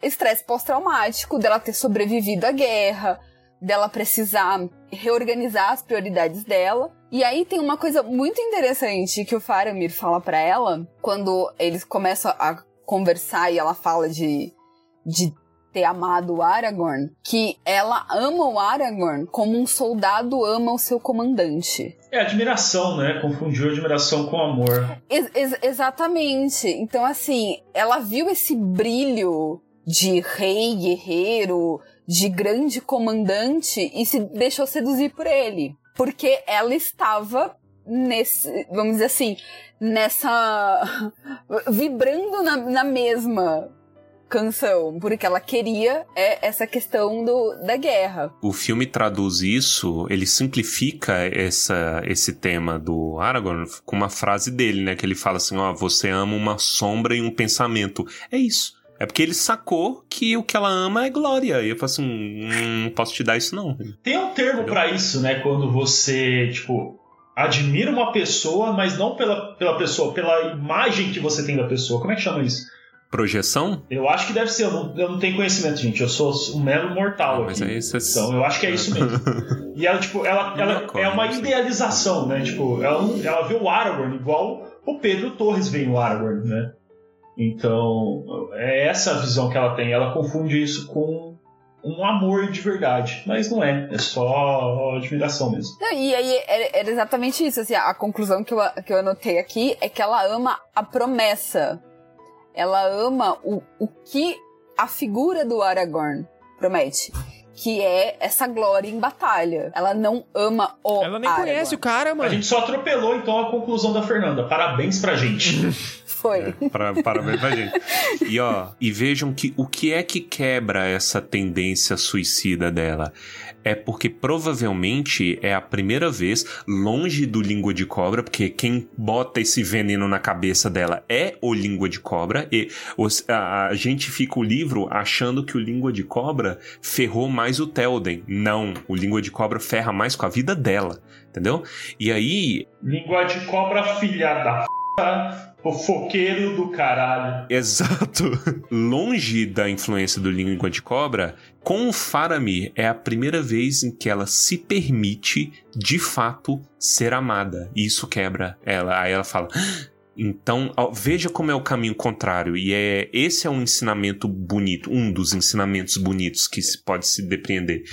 estresse pós-traumático, dela ter sobrevivido à guerra, dela precisar reorganizar as prioridades dela. E aí tem uma coisa muito interessante que o Faramir fala pra ela quando eles começam a conversar e ela fala de, de ter amado o Aragorn, que ela ama o Aragorn como um soldado ama o seu comandante. É admiração, né? Confundiu admiração com amor. Ex- ex- exatamente. Então, assim, ela viu esse brilho de rei guerreiro, de grande comandante e se deixou seduzir por ele. Porque ela estava nesse, vamos dizer assim, nessa. <laughs> vibrando na, na mesma canção. Porque ela queria é, essa questão do, da guerra. O filme traduz isso, ele simplifica essa, esse tema do Aragorn com uma frase dele, né? Que ele fala assim, ó, você ama uma sombra e um pensamento. É isso. É porque ele sacou que o que ela ama é glória. E eu falo assim, hum, não posso te dar isso não. Tem um termo pra isso, né? Quando você, tipo, admira uma pessoa, mas não pela, pela pessoa, pela imagem que você tem da pessoa. Como é que chama isso? Projeção? Eu acho que deve ser, eu não, eu não tenho conhecimento, gente. Eu sou um mero mortal Ah, mas aqui. aí você- Então, eu acho que é isso mesmo. <laughs> E ela, tipo, ela, ela ocorre, é uma idealização, né? Tipo, ela, ela vê o Aragorn igual o Pedro Torres vê o Aragorn, né? Então, é essa a visão que ela tem. Ela confunde isso com um amor de verdade. Mas não é, é só admiração mesmo. Não, e aí era, era exatamente isso. Assim, a conclusão que eu, que eu anotei aqui é que ela ama a promessa. Ela ama o, o que a figura do Aragorn promete. Que é essa glória em batalha. Ela não ama o Ela nem Aragorn. conhece o cara, A mano. gente só atropelou então a conclusão da Fernanda. Parabéns pra gente. <laughs> Foi. Para, parabéns pra gente. E ó, e vejam que o que é que quebra essa tendência suicida dela? É porque provavelmente é a primeira vez longe do língua de cobra, porque quem bota esse veneno na cabeça dela é o língua de cobra, e os- a, a gente fica o livro achando que o língua de cobra ferrou mais o Telden. Não, o língua de cobra ferra mais com a vida dela, entendeu? E aí Língua de cobra, filha da f... fofoqueiro do caralho. Exato. <laughs> Longe da influência do língua de cobra, com o Faramir é a primeira vez em que ela se permite, de fato, ser amada. E isso quebra ela. Aí ela fala: "Ah, Então, veja como é o caminho contrário. E é esse é um ensinamento bonito, um dos ensinamentos bonitos que se pode se depreender.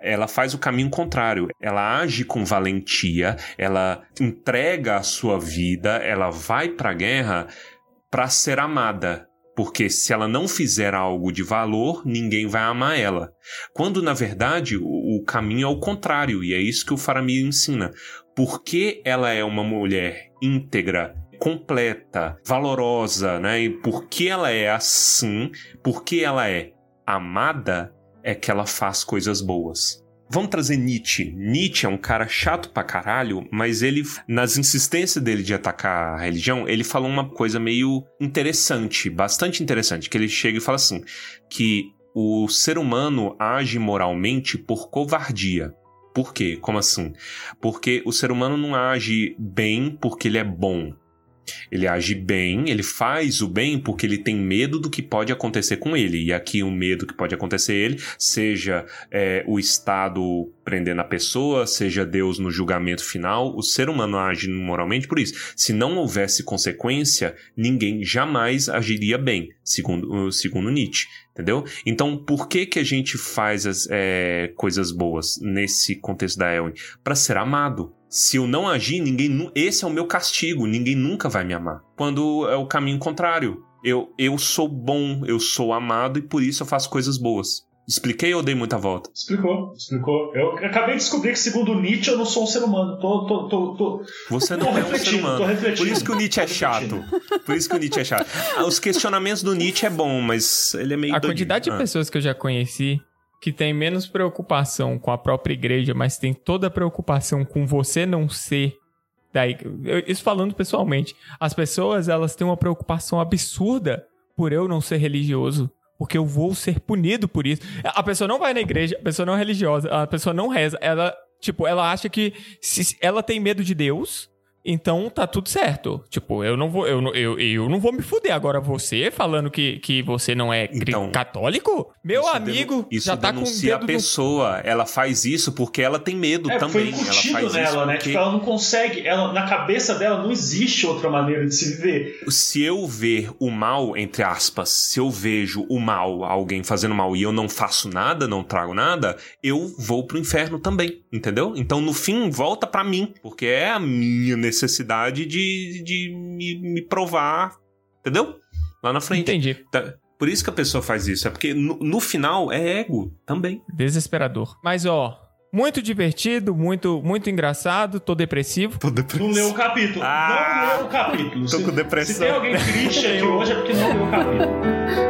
Ela faz o caminho contrário. Ela age com valentia, ela entrega a sua vida, ela vai para a guerra para ser amada. Porque se ela não fizer algo de valor, ninguém vai amar ela. Quando, na verdade, o, caminho é o contrário, e é isso que o Faramir ensina. Porque ela é uma mulher íntegra, completa, valorosa, né? E porque ela é assim, porque ela é amada, é que ela faz coisas boas. Vamos trazer Nietzsche. Nietzsche é um cara chato pra caralho, mas ele, nas insistências dele de atacar a religião, ele falou uma coisa meio interessante, bastante interessante, que ele chega e fala assim, que o ser humano age moralmente por covardia. Por quê? Como assim? Porque o ser humano não age bem porque ele é bom. Ele age bem, ele faz o bem porque ele tem medo do que pode acontecer com ele. E aqui o medo que pode acontecer ele, seja é, o Estado prendendo a pessoa, seja Deus no julgamento final, o ser humano age moralmente por isso. Se não houvesse consequência, ninguém jamais agiria bem, segundo, segundo Nietzsche. Entendeu? Então, por que que a gente faz as é, coisas boas nesse contexto da Elwin? Para ser amado. Se eu não agir, ninguém. Esse é o meu castigo. Ninguém nunca vai me amar. Quando é o caminho contrário. Eu, eu sou bom, eu sou amado e por isso eu faço coisas boas. Expliquei ou dei muita volta? Explicou, explicou. Eu acabei de descobrir que, segundo Nietzsche, eu não sou um ser humano. Tô, tô, tô, tô... Você não Tô é um ser humano. tô refletindo. Por isso que o Nietzsche é chato. Por isso que o Nietzsche é chato. Ah, Os questionamentos do Nietzsche é bom, mas ele é meio A doidinho. quantidade de Ah. pessoas que eu já conheci que tem menos preocupação com a própria igreja, mas tem toda a preocupação com você não ser da igreja. Isso falando pessoalmente. As pessoas, elas têm uma preocupação absurda por eu não ser religioso. Porque eu vou ser punido por isso. A pessoa não vai na igreja, a pessoa não é religiosa, a pessoa não reza. Ela, tipo, ela acha que se ela tem medo de Deus, então tá tudo certo. Tipo, eu não vou, eu, não- eu, eu não vou me fuder. Agora você falando que, que você não é Então, católico? Meu Isso amigo denu- isso já tá com o denuncia dedo a pessoa. Ela faz isso porque ela tem medo É, também. foi ela faz nela, isso né? porque Tipo, ela não consegue. Ela, na cabeça dela não existe outra maneira de se viver. se eu ver o mal, entre aspas, se eu vejo o mal, alguém fazendo mal e eu não faço nada, não trago nada, eu vou pro inferno também, entendeu? Então no fim volta pra mim, porque é a minha necessidade de, de me, me provar, entendeu? Lá na frente. Entendi. Tá- Por isso que a pessoa faz isso, é porque no, no final é ego também. Desesperador. Mas, ó, muito divertido, muito, muito engraçado, tô depressivo. Tô depressivo. Não leu o capítulo. Ah, não leu o capítulo. tô Se- com depressão. Se tem alguém triste aqui hoje é porque não leu o capítulo. <laughs>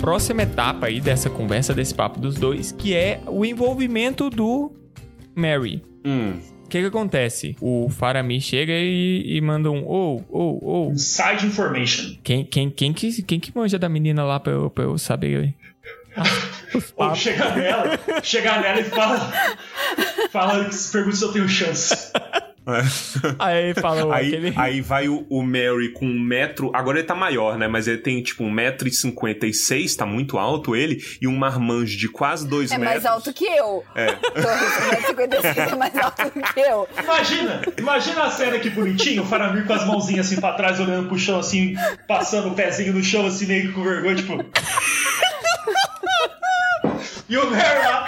próxima etapa aí dessa conversa, desse papo dos dois, que é o envolvimento do Mary. Hum, O que que acontece? O Faramir chega e, e manda um ou, ou, ou. Inside information. Quem, quem, quem, que, quem que manja da menina lá pra eu, pra eu saber? <laughs> Ou chegar nela, chegar nela e fala. Fala, pergunta se eu tenho chance. Aí falou Aí, aquele. aí vai o, o Mary com um metro. Agora ele tá maior, né? Mas ele tem tipo um metro e cinquenta e seis, tá muito alto ele. E um marmanjo de quase dois É metros. mais alto que eu. É. <laughs> Torres, 56 é mais alto que eu. Imagina, imagina a cena que bonitinho, o Faramir com as mãozinhas assim pra trás, olhando pro chão assim, passando o pezinho no chão assim, meio que com vergonha, tipo. <laughs> E o Mary lá.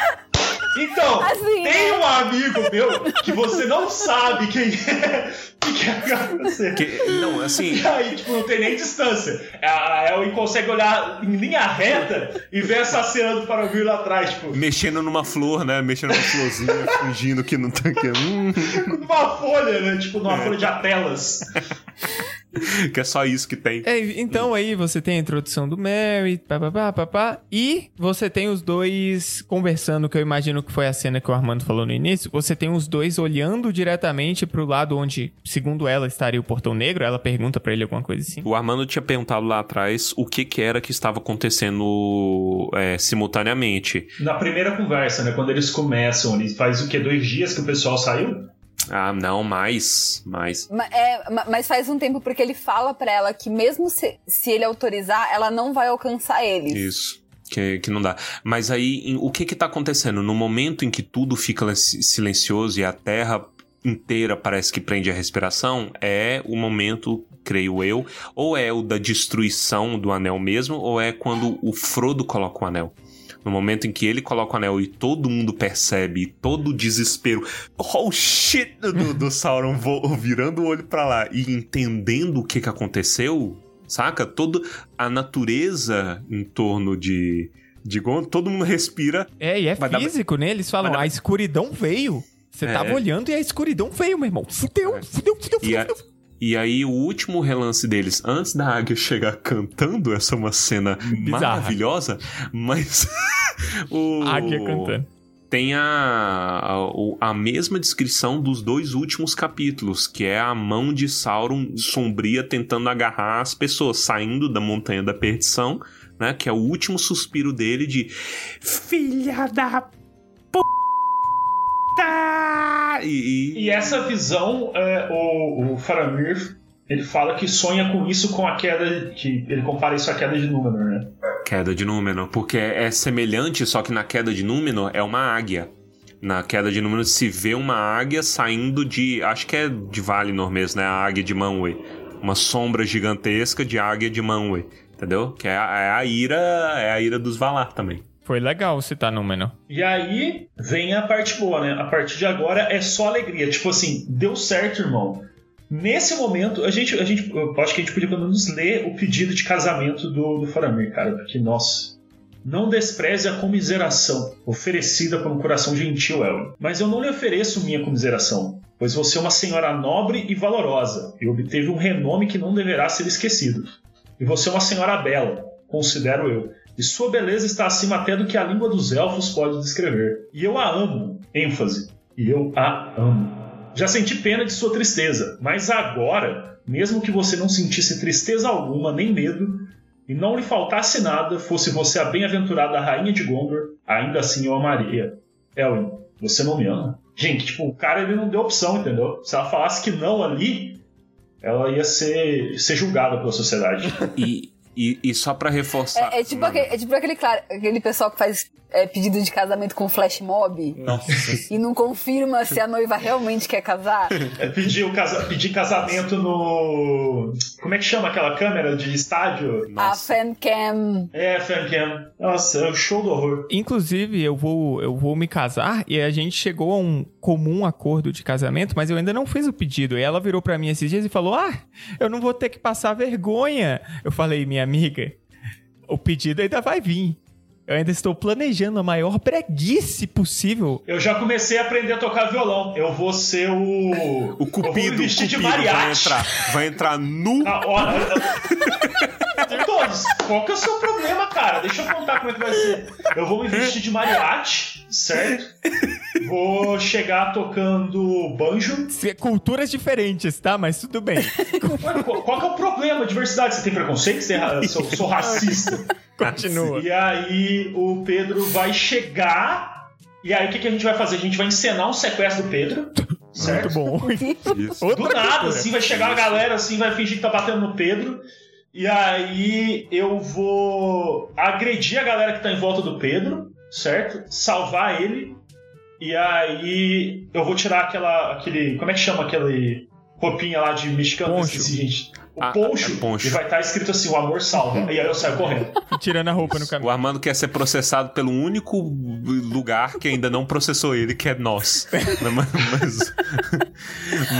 Então, Assim, tem um amigo meu que você não sabe quem é que quer com você. Que- não, assim. E aí, tipo, não tem nem distância. A Elwin consegue olhar em linha reta e ver essa cena do Faramir lá atrás, tipo, Mexendo numa flor, né? Mexendo numa florzinha, <laughs> fingindo que não tá aqui. Hum. numa folha, né? Tipo, numa folha de apelas. <laughs> que é só isso que tem. É, então aí você tem a introdução do Mary, papapá, papá, e você tem os dois conversando, que eu imagino que foi a cena que o Armando falou no início. Você tem os dois olhando diretamente pro lado onde, segundo ela, estaria o portão negro. Ela pergunta pra ele alguma coisa assim. O Armando tinha perguntado lá atrás o que que era que estava acontecendo é, simultaneamente. Na primeira conversa, né? Quando eles começam, ele faz o quê? Dois dias que o pessoal saiu? Ah, não, mais, mais. Ma- é, ma- mas faz um tempo porque ele fala pra ela que mesmo se, se ele autorizar, ela não vai alcançar eles. Isso. Que, que não dá. Mas aí, em- o que que tá acontecendo? No momento em que tudo fica len- silencioso e a Terra inteira parece que prende a respiração, é o momento, creio eu, ou é o da destruição do anel mesmo, ou é quando o Frodo coloca o anel. No momento em que ele coloca o anel e todo mundo percebe, todo o desespero, oh shit do, do Sauron virando o olho pra lá e entendendo o que que aconteceu, saca? Toda a natureza em torno de, de Gondor, todo mundo respira. É, e é Vai dar- físico, né? Eles falam, dar- a escuridão veio. Você É. tava olhando e a escuridão veio, meu irmão. Fudeu, É. fudeu, fudeu, fudeu. fudeu. E aí, o último relance deles, antes da águia chegar cantando, essa é uma cena Bizarra. maravilhosa, mas. <laughs> o... Águia cantando. tem a, a, a mesma descrição dos dois últimos capítulos, que é a mão de Sauron sombria tentando agarrar as pessoas, saindo da Montanha da Perdição, né? Que é o último suspiro dele de Filha da E, e- E essa visão, é, o, o Faramir, ele fala que sonha com isso com a queda, que ele compara isso à queda de Númenor, né? Queda de Númenor, porque é semelhante, só que na queda de Númenor é uma águia. Na queda de Númenor se vê uma águia saindo de. Acho que é de Valinor mesmo, né? A águia de Manwë. Uma sombra gigantesca de águia de Manwë. Entendeu? Que é a, é a ira. É a ira dos Valar também. Foi legal citar número. E aí vem a parte boa, né? A partir de agora é só alegria. Tipo assim, deu certo, irmão. Nesse momento, a gente, a gente, eu acho que a gente podia pelo menos ler o pedido de casamento do, do Faramir, cara, porque, nossa. Não despreze a comiseração oferecida por um coração gentil, Elwin. Mas eu não lhe ofereço minha comiseração, pois você é uma senhora nobre e valorosa, e obteve um renome que não deverá ser esquecido. E você é uma senhora bela, considero eu, e sua beleza está acima até do que a língua dos elfos pode descrever. E eu a amo, ênfase, e eu a amo. Já senti pena de sua tristeza, mas agora, mesmo que você não sentisse tristeza alguma nem medo, e não lhe faltasse nada, fosse você a bem-aventurada rainha de Gondor, ainda assim eu amaria. Elwin, você não me ama? Gente, tipo, o cara ele não deu opção, entendeu? Se ela falasse que não ali, ela ia ser, ser julgada pela sociedade. <laughs> E, e, e só pra reforçar. É, é tipo, aquele, é tipo aquele, aquele pessoal que faz é, pedido de casamento com flash mob Nossa. e não confirma se a noiva realmente quer casar. É pedir, o casa, pedir casamento no. Como é que chama aquela câmera de estádio? A Nossa. fancam. É, fancam. Nossa, é o show do horror. Inclusive, eu vou, eu vou me casar e a gente chegou a um comum acordo de casamento, mas eu ainda não fiz o pedido. E ela virou pra mim esses dias e falou: Ah, eu não vou ter que passar vergonha. Eu falei, minha amiga, o pedido ainda vai vir. Eu ainda estou planejando a maior breguice possível. Eu já comecei a aprender a tocar violão. Eu vou ser o. O Eu vou Cupido, me o vestir de Cupido vai mariachi. entrar. Vai entrar nu. Na hora. Todos, qual que é o seu problema, cara? Deixa eu contar como é que vai ser. Eu vou me vestir de mariachi, certo? Vou chegar tocando banjo. Se- Culturas diferentes, tá? Mas tudo bem. Mano, qual, é o problema? Diversidade? Você tem preconceito? Você é sou, sou racista. <laughs> Continua. E aí o Pedro vai chegar. E aí o que, que a gente vai fazer? A gente vai encenar um sequestro do Pedro. Certo? Muito bom. <laughs> Isso. Outra Do nada, cultura. assim, vai chegar a galera assim, vai fingir que tá batendo no Pedro. E aí eu vou agredir a galera que tá em volta do Pedro, certo? Salvar ele. E aí eu vou tirar aquela. aquele. Como é que chama aquele roupinha lá de mexicano? Poncho. Esqueci, gente. O Ah, poncho, é poncho. E vai estar escrito assim, o amor salva. e aí eu saio correndo. Tirando a roupa no O caminho. Armando quer ser processado pelo único lugar que ainda não processou ele, que é nós. <laughs> mas,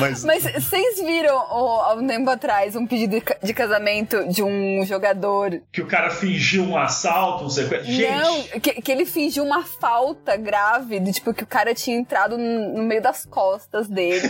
mas, Mas vocês viram há um tempo atrás um pedido de ca- de casamento de um jogador? Que o cara fingiu um assalto, um sequestro. Gente, Não, que, que ele fingiu uma falta grave, do tipo que o cara tinha entrado no no meio das costas dele.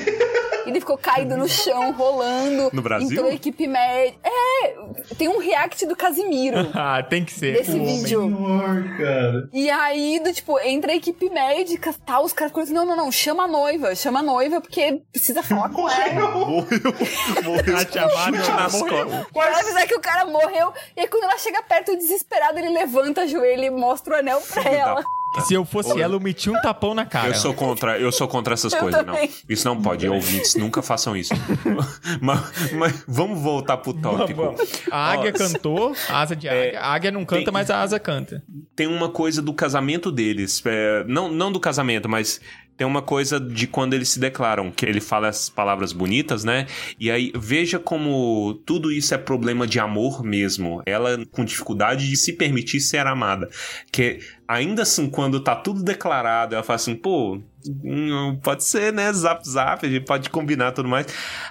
E <laughs> ele ficou caído no chão, rolando. No Brasil? Entrou a equipe médica. É, tem um react do Casimiro <laughs> Ah, tem que ser. desse o vídeo. Senhor, cara. E aí, do, tipo, entra a equipe médica tal, os caras ficam assim, não, não, não, chama a noiva, chama a noiva, porque precisa falar com ela. Morreu. <laughs> Morreu. Tá nas morreu. costas. Ela avisar que o cara morreu, e aí quando ela chega perto, desesperado, ele levanta a joelho e mostra o anel pra ela. Se eu fosse ela, eu metia um tapão na cara. Eu sou contra, eu sou contra essas Eu coisas, não. também. Isso não pode, ouvintes, nunca façam isso. <laughs> mas, mas vamos voltar pro tópico. A águia Ó, cantou, asa de águia. A águia não canta, tem- mas a asa canta. tem uma coisa do casamento deles. é, não, não do casamento, mas tem uma coisa de quando eles se declaram, que ele fala as palavras bonitas, né? E aí, veja como tudo isso é problema de amor mesmo. Ela com dificuldade de se permitir ser amada. Que ainda assim, quando tá tudo declarado, ela fala assim, pô. hum, Pode ser, né? Zap zap, a gente pode combinar tudo mais.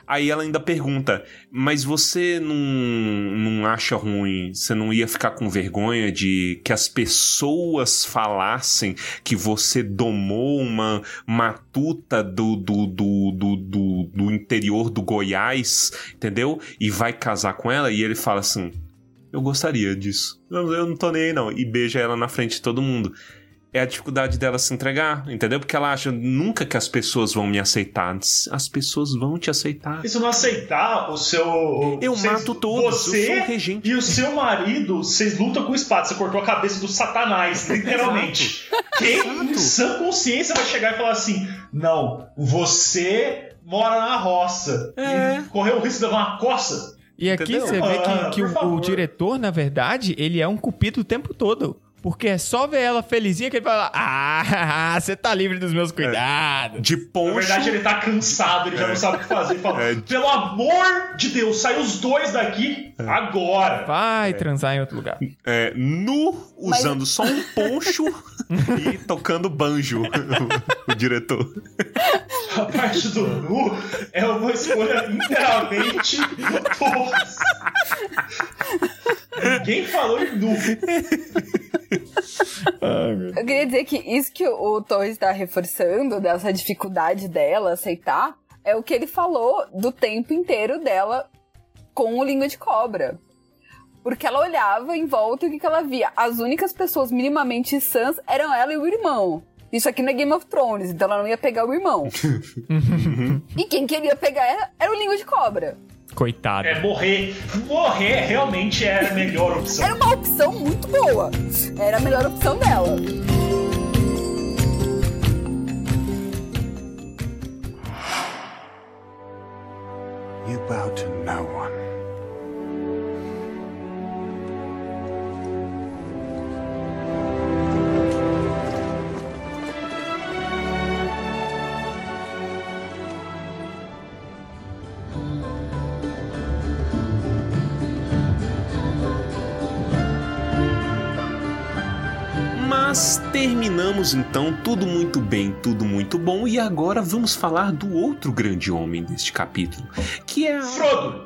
Aí ela ainda pergunta: Mas você não, não acha ruim? Você não ia ficar com vergonha de que as pessoas falassem que você domou uma matuta do, do, do, do, do, do interior do Goiás, entendeu? E vai casar com ela? E ele fala assim: Eu gostaria disso. Eu, eu não tô nem aí, não. E beija ela na frente de todo mundo é a dificuldade dela se entregar, entendeu? Porque ela acha nunca que as pessoas vão me aceitar. As pessoas vão te aceitar. E se não aceitar o seu. Eu mato todos, eu Você sou o regente. e o seu marido, vocês lutam com espada. Você cortou a cabeça do satanás, <laughs> literalmente. Quem em sã consciência vai chegar e falar assim: não, você mora na roça. É. Correu o risco de levar uma coça. E aqui Entendeu? você vê Ah, que, que por o, o diretor, na verdade, ele é um cupido o tempo todo. Porque é só ver ela felizinha que ele fala: Ah, <laughs> você tá livre dos meus cuidados. De Na poncho. verdade, ele tá cansado, ele já não sabe o que fazer. Ele fala: É. pelo amor de Deus, sai os dois daqui agora. Vai transar em outro lugar. é, nu, usando só um poncho <laughs> e tocando banjo. <laughs> o diretor. A parte do nu é uma escolha inteiramente. Ninguém falou em nu. Eu queria dizer que isso que o Torres está reforçando, dessa dificuldade dela aceitar, é o que ele falou do tempo inteiro dela com o língua de cobra. Porque ela olhava em volta e o que, que ela via? As únicas pessoas minimamente sãs eram ela e o irmão. Isso aqui não é Game of Thrones, então ela não ia pegar o irmão. <laughs> e quem queria pegar era, era o língua de cobra. Coitado. É morrer. Morrer realmente é a melhor opção. Era uma opção muito boa. Era a melhor opção dela. You bow to no one. Mas terminamos então, tudo muito bem, tudo muito bom, e agora vamos falar do outro grande homem deste capítulo, que é a... Frodo.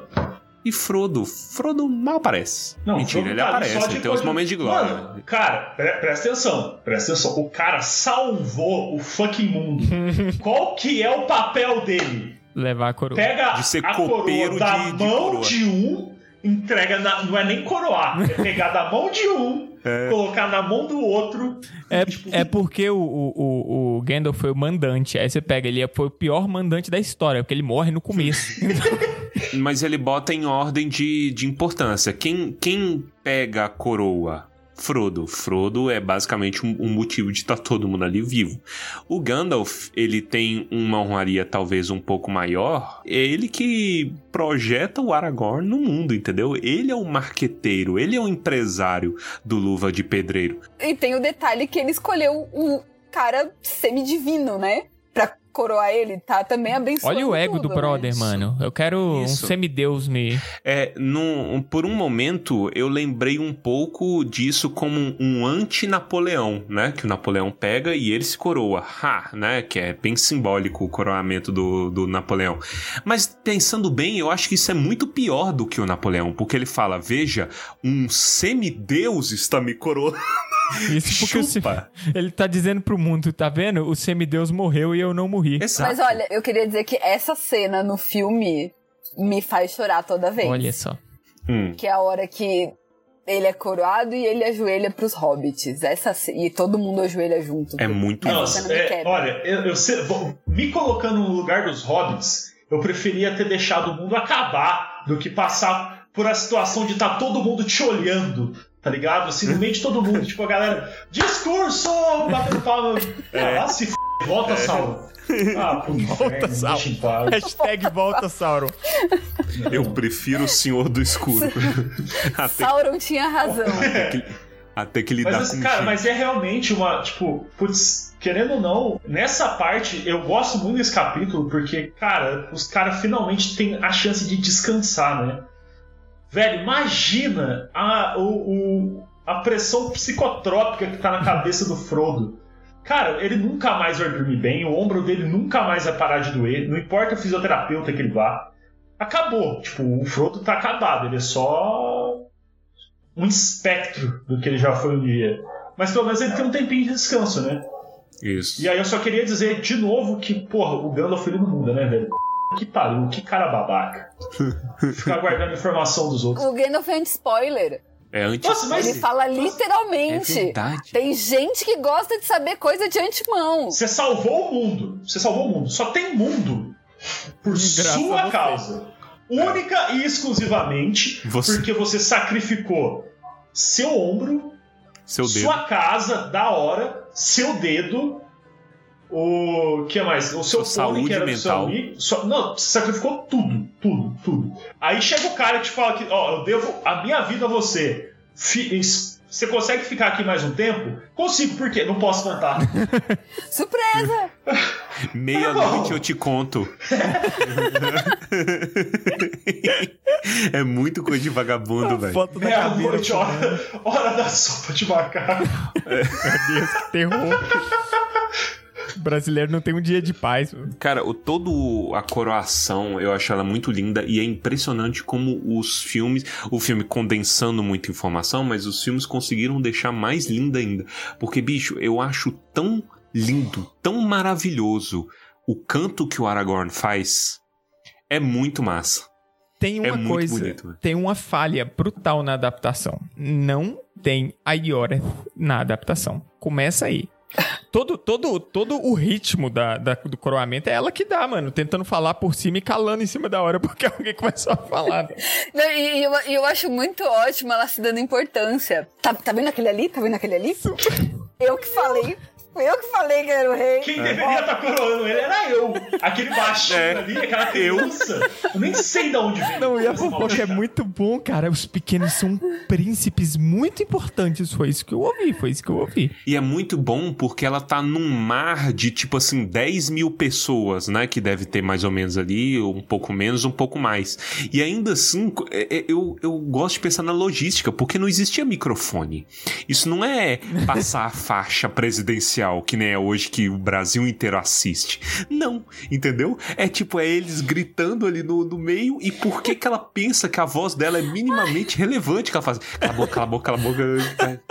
E Frodo. Frodo mal aparece. Não, Mentira, Frodo ele ali aparece, de tem uns coisa- momentos de glória. Mano, cara, pre- presta atenção, presta atenção. O cara salvou o fucking mundo. <laughs> Qual que é o papel dele? Levar a coroa. Pega De ser a copeiro coroa da de- de mão coroa. de um, entrega na, não é nem coroar, é pegar da mão de um, colocar na mão do outro. É, Tipo, é porque o, o, o, o Gandalf foi o mandante. Aí você pega, ele foi o pior mandante da história, porque ele morre no começo. <laughs> Mas ele bota em ordem de, de importância. Quem, quem pega a coroa? Frodo. Frodo é basicamente um, um motivo de estar todo mundo ali vivo. O Gandalf, ele tem uma honraria talvez um pouco maior. É ele que projeta o Aragorn no mundo, entendeu? Ele é o marqueteiro, ele é o empresário do Luva de Pedreiro. E tem o detalhe que ele escolheu um cara semidivino, né? Coroar ele, tá também abençoando Olha o ego tudo, do né? brother, mano. Eu quero Isso. um semideus me. É, num, por um momento eu lembrei um pouco disso como um, um anti-Napoleão, né? Que o Napoleão pega e ele se coroa. Ha, né? Que é bem simbólico o coroamento do, do Napoleão. Mas pensando bem, eu acho que isso é muito pior do que o Napoleão, porque ele fala: veja, um semideus está me coroando. Isso porque Chupa. ele tá dizendo pro mundo, tá vendo? O semideus morreu e eu não morri. Exato. Mas olha, eu queria dizer que essa cena no filme me faz chorar toda vez. Olha só. Hum. Que é a hora que ele é coroado e ele ajoelha pros hobbits. Essa, e todo mundo ajoelha junto. É muito me É, olha, eu, eu sei- vou- me colocando no lugar dos hobbits, eu preferia ter deixado o mundo acabar do que passar por a situação de estar todo mundo te olhando, tá ligado? Assim, no meio de todo mundo, tipo, a galera, discurso! Batendo palma. É. Ah, se f... volta, Sauron. Ah, pro inferno, Sauron. Hashtag volta, Sauron. Eu prefiro o Senhor do Escuro. <laughs> até, Sauron tinha razão. que, até que ele Mas, dá assim, com cara, cheiro. mas é realmente uma, tipo, putz, querendo ou não, nessa parte eu gosto muito desse capítulo porque, cara, os caras finalmente têm a chance de descansar, né? Velho, imagina a, o, o- a pressão psicotrópica que tá na cabeça do Frodo. Cara, ele nunca mais vai dormir bem, o ombro dele nunca mais vai parar de doer, não importa o fisioterapeuta que ele vá. Acabou. Tipo, o Frodo tá acabado, ele é só um espectro do que ele já foi um dia. Mas pelo menos ele tem um tempinho de descanso, né? Isso. E aí eu só queria dizer de novo que, porra, o Gandalf ele não muda, né, velho? Que pariu, que cara babaca. Ficar guardando informação dos outros. O Gandalf é anti-spoiler. É antes. Nossa, mas- Ele fala É literalmente. verdade. Tem gente que gosta de saber coisa de antemão. Você salvou o mundo. Você salvou o mundo. Só tem mundo por Graças sua causa. Única e exclusivamente Você. porque você sacrificou seu ombro, Seu dedo. sua casa da hora, seu dedo, o que mais? O seu saúde que era do seu mental. amigo. Só- não, você sacrificou tudo, tudo, tudo. Aí chega o cara e te fala que, ó, eu devo a minha vida a você. Você consegue ficar aqui mais um tempo? Consigo, por quê? Não posso contar. <laughs> Surpresa! <laughs> Meia-noite eu te conto. <laughs> é muito coisa de vagabundo, velho. Foto da. Meia-noite, hora, hora da sopa de macaco. Meu Deus, que terror. O brasileiro não tem um dia de paz. mano. Cara, o, todo a coroação, eu acho ela muito linda e é impressionante como os filmes, o filme condensando muita informação, mas os filmes conseguiram deixar mais linda ainda. Porque, bicho, eu acho tão lindo, tão maravilhoso o canto que o Aragorn faz. É muito massa. Tem uma É muito coisa, bonito, né? tem uma falha brutal na adaptação. Não tem a Yoreth na adaptação. Começa aí. Todo, todo, todo o ritmo da, da- do coroamento é ela que dá, mano. Tentando falar por cima e calando em cima da hora <laughs> porque alguém começou a falar. Não, e, eu, eu acho muito ótimo ela se dando importância. Tá, tá vendo aquele ali? Tá vendo aquele ali? Eu que falei. Eu que falei que era o rei. Quem deveria estar coroando ele era eu. Aquele baixinho É, ali, aquela criança. Eu nem sei de onde veio. Não, e a essa fofoca é muito bom, cara. Os pequenos são príncipes muito importantes. Foi isso que eu ouvi, foi isso que eu ouvi. E é muito bom porque ela tá num mar de, tipo assim, 10 mil pessoas, né? Que deve ter mais ou menos ali, um pouco menos, um pouco mais. E ainda assim, é- é- eu, eu gosto de pensar na logística, porque não existia microfone. Isso não é passar a faixa presidencial, que nem é hoje que o Brasil inteiro assiste. Não, entendeu? É tipo, é eles gritando ali no, no meio, e por que que ela pensa que a voz dela é minimamente relevante? Que ela faz, cala a boca, cala a boca, cala a boca.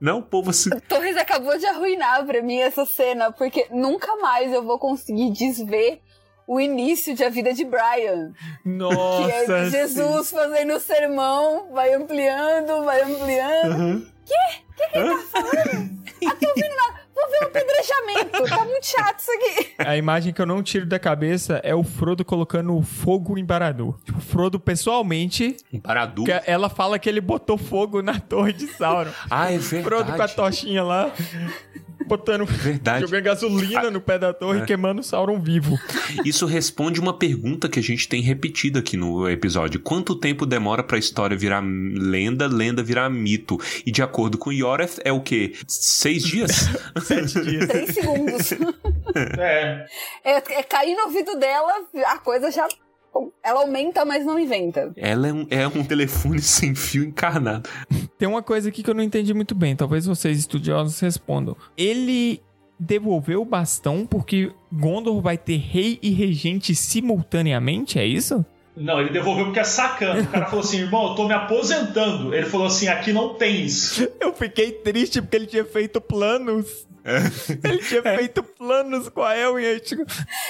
Não, o povo assim. Torres acabou de arruinar pra mim essa cena, porque nunca mais eu vou conseguir desver o início de A Vida de Brian. Nossa, que é Jesus fazendo o sermão, vai ampliando, vai ampliando. Ah, tô ouvindo nada. Vou ver o apedrejamento. Tá muito chato isso aqui. A imagem que eu não tiro da cabeça é o Frodo colocando fogo em Baradu. Tipo, o Frodo pessoalmente, Paradu. que ela fala que ele botou fogo na torre de Sauron. Ah, é Frodo com a verdade. tochinha lá, botando, Verdade. jogando gasolina no pé da torre, queimando o Sauron vivo. <laughs> Isso responde uma pergunta que a gente tem repetido aqui no episódio. Quanto tempo demora pra história virar lenda, lenda virar mito? E de acordo com Yoreth, é o quê? Seis dias? <laughs> Sete dias. Três segundos. <laughs> É. É, é cair no ouvido dela, a coisa já. Ela aumenta, mas não inventa. Ela é um, é um telefone <laughs> sem fio encarnado. Tem uma coisa aqui que eu não entendi muito bem, talvez vocês estudiosos respondam. Ele devolveu o bastão porque Gondor vai ter rei e regente simultaneamente, é isso? Não, ele devolveu porque é sacana. O cara falou assim, irmão, eu tô me aposentando. Ele falou assim, aqui não tem isso. <laughs> Eu fiquei triste porque ele tinha feito planos. <laughs> Ele tinha feito planos com a El e aí, tipo,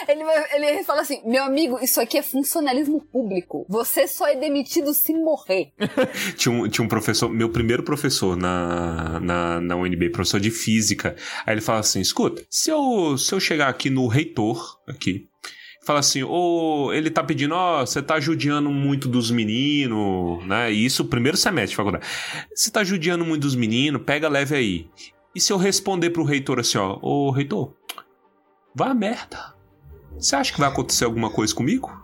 Ele, ele fala assim: meu amigo, isso aqui é funcionalismo público. Você só é demitido se morrer. <laughs> Tinha um, tinha um professor, meu primeiro professor na, na, na UNB, professor de física. Aí ele fala assim: escuta, se eu, se eu chegar aqui no reitor, aqui, fala assim, ô, ele tá pedindo, ó, você tá judiando muito dos meninos, né? E isso, primeiro semestre de faculdade. Você tá judiando muito dos meninos, pega leve aí. E se eu responder pro reitor assim, ó, ô, reitor, vá merda. Você acha que vai acontecer alguma coisa comigo?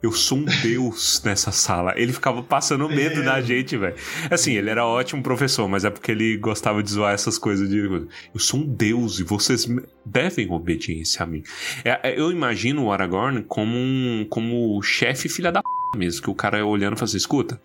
Eu sou um deus nessa sala. Ele ficava passando medo na gente, velho. Assim, ele era ótimo professor, mas é porque ele gostava de zoar essas coisas de. Eu sou um deus e vocês devem obediência a mim. É, é, eu imagino o Aragorn como um como chefe filha da p mesmo, que o cara olhando e fala assim, escuta,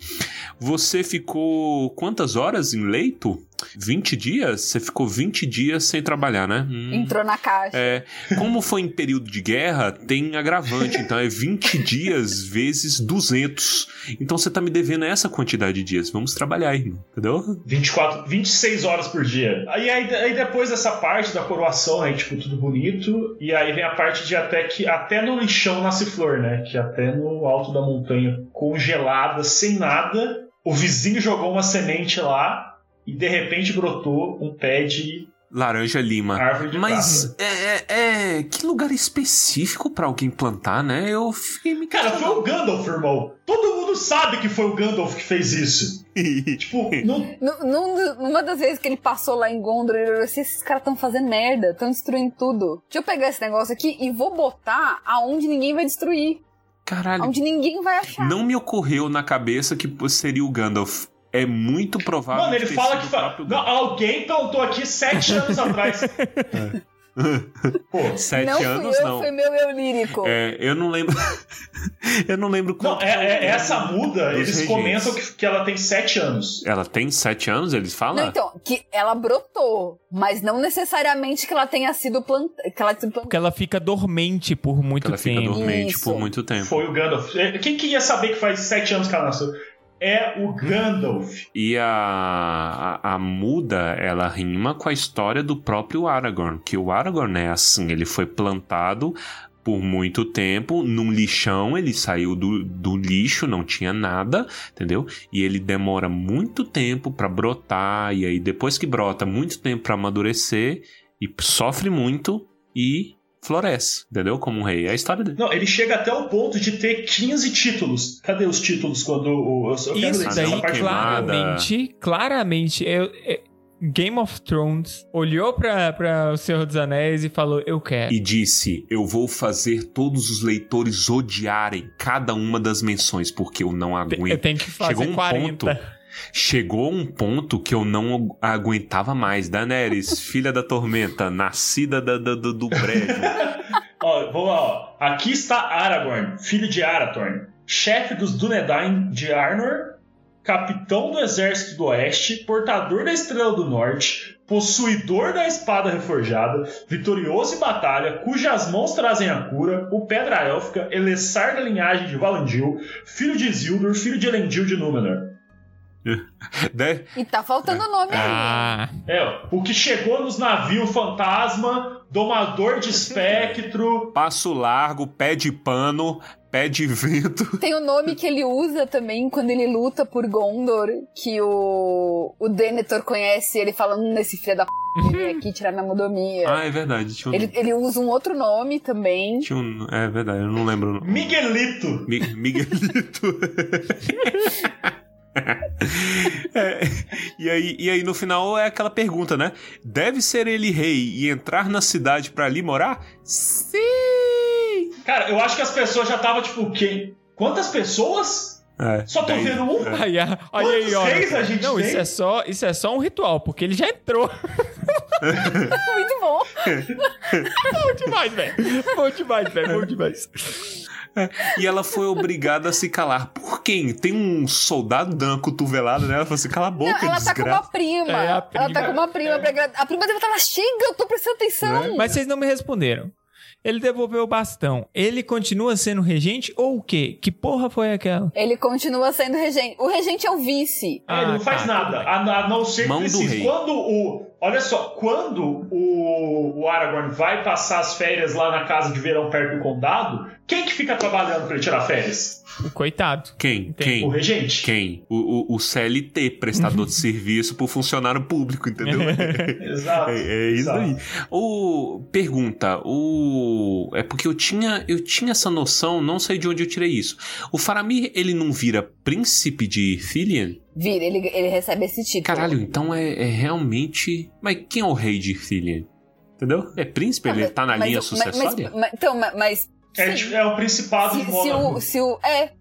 você ficou quantas horas em leito? 20 dias? Você ficou 20 dias sem trabalhar, né? Hum. Entrou na caixa. É, como foi em período de guerra, tem agravante. Então é 20 <laughs> dias vezes 200. Então você tá me devendo essa quantidade de dias. Vamos trabalhar, irmão. Entendeu? 24, 26 horas por dia. Aí, aí, aí depois dessa parte da coroação, né, tipo, tudo bonito. E aí vem a parte de até que até no lixão nasce flor, né? Que até no alto da montanha, congelada, sem nada, o vizinho jogou uma semente lá e de repente brotou um pé de Laranja lima. árvore de Mas é, é- é- Que lugar específico pra alguém plantar, né? Eu fiquei me Cara, foi o Gandalf, irmão. Todo mundo sabe que foi o Gandalf que fez isso. <laughs> tipo, não, Nu- num- Numa das vezes que ele passou lá em Gondor, ele olhou assim: esses caras estão fazendo merda, estão destruindo tudo. Deixa eu pegar esse negócio aqui e vou botar aonde ninguém vai destruir. Caralho. Aonde ninguém vai achar. Não me ocorreu na cabeça que seria o Gandalf. É muito provável. Mano, ele fala sido que fa... Não, alguém plantou aqui sete <laughs> anos atrás. Pô, Sete não anos, eu, não. foi meu eu lírico. É, eu não lembro. <laughs> eu não lembro não, quanto. é, é- essa muda, eles regentes. comentam que, que ela tem sete anos. Ela tem sete anos, eles falam? Não, então, que ela brotou, mas não necessariamente que ela tenha sido plantada. Que ela porque ela fica dormente por muito ela fica tempo. dormente Isso. por muito tempo. Foi o Gandalf. É, Quem que ia saber que faz sete anos que ela nasceu? É o Gandalf. E a, a, a muda, ela rima com a história do próprio Aragorn. Que o Aragorn é assim, ele foi plantado por muito tempo num lixão, ele saiu do, do lixo, não tinha nada, entendeu? E ele demora muito tempo pra brotar, e aí depois que brota, muito tempo pra amadurecer, e sofre muito e floresce, entendeu? Como um rei. É a história dele. Não, ele chega até o ponto de ter 15 títulos. Cadê os títulos quando o. Eu, eu quero Isso daí, parte. claramente, claramente, eu- é- Game of Thrones olhou pra, pra O Senhor dos Anéis e falou, eu quero. E disse: Eu vou fazer todos os leitores odiarem cada uma das menções, porque eu não Eu aguento. tenho que fazer Chegou um 40. ponto. Chegou um ponto que eu não agu- aguentava mais. Daenerys, <laughs> filha da tormenta, nascida da- da- do, do prédio. <laughs> Ó, vamos lá, ó. Aqui está Aragorn, filho de Arathorn, chefe dos Dúnedain de Arnor, capitão do exército do oeste, portador da estrela do norte, possuidor da espada reforjada, vitorioso em batalha, cujas mãos trazem a cura, o Pedra Élfica, Elessar da linhagem de Valandil, filho de Isildur, filho de Elendil de Númenor. <laughs> Né? E tá faltando o nome aí. Ah, É, ó, o que chegou nos navios fantasma, domador de espectro, Passo largo, pé de pano, pé de vento. Tem o nome que ele usa também quando ele luta por Gondor, que o, o Denethor conhece ele falando nesse filho da p, ele veio aqui tirar minha modomia. Ah, é verdade. Tinha um, Ele, ele usa um outro nome também. tinha um- é verdade, eu não lembro. o nome. Miguelito. Mi- Miguelito. <laughs> <laughs> É, e, aí, e aí no final é aquela pergunta, né? Deve ser ele rei e entrar na cidade pra ali morar? Sim! Cara, eu acho que as pessoas já estavam tipo, quem? Quantas pessoas? É, Só tô daí- vendo um? aí, olha aí, Quantos olha. reis a gente Não, tem? isso é, só, isso é só um ritual, porque ele já entrou. <laughs> Muito bom. <laughs> Bom demais, velho. Bom demais, velho. Bom demais. <laughs> E ela foi obrigada a se calar. Por quem? Tem um soldado dando uma cotovelada nela. Ela falou assim: cala a boca, Não, ela tá com desgraça. uma prima. É, a Ela prima. tá com uma prima pra agradar. A prima deve estar lá, chega, eu tô prestando atenção. Mas vocês não me responderam. Ele devolveu o bastão. Ele continua sendo regente ou o quê? Que porra foi aquela? Ele continua sendo regente. O regente é o vice. É, ele não Ah, faz tá, nada, a, a não ser Mão que do precise. rei. Quando o. Olha só, quando o, o Aragorn vai passar as férias lá na casa de verão perto do condado, quem que fica trabalhando pra ele tirar férias? O coitado. Quem? Quem? O regente. Quem? O, o, o CLT, prestador de <laughs> serviço pro funcionário público, entendeu? <laughs> <laughs> Exato. É, é isso exato. aí. O pergunta, o é porque eu tinha eu tinha essa noção, não sei de onde eu tirei isso. O Faramir ele não vira príncipe de Ithilien? Vira, ele, ele recebe esse título. Caralho, então é, é realmente. Mas quem é o rei de Ithilien? Entendeu? É príncipe, ele Mas- tá na mas- linha mas- sucessória? mas- mas- então, mas. É, é o principado se, de se o, se o. É.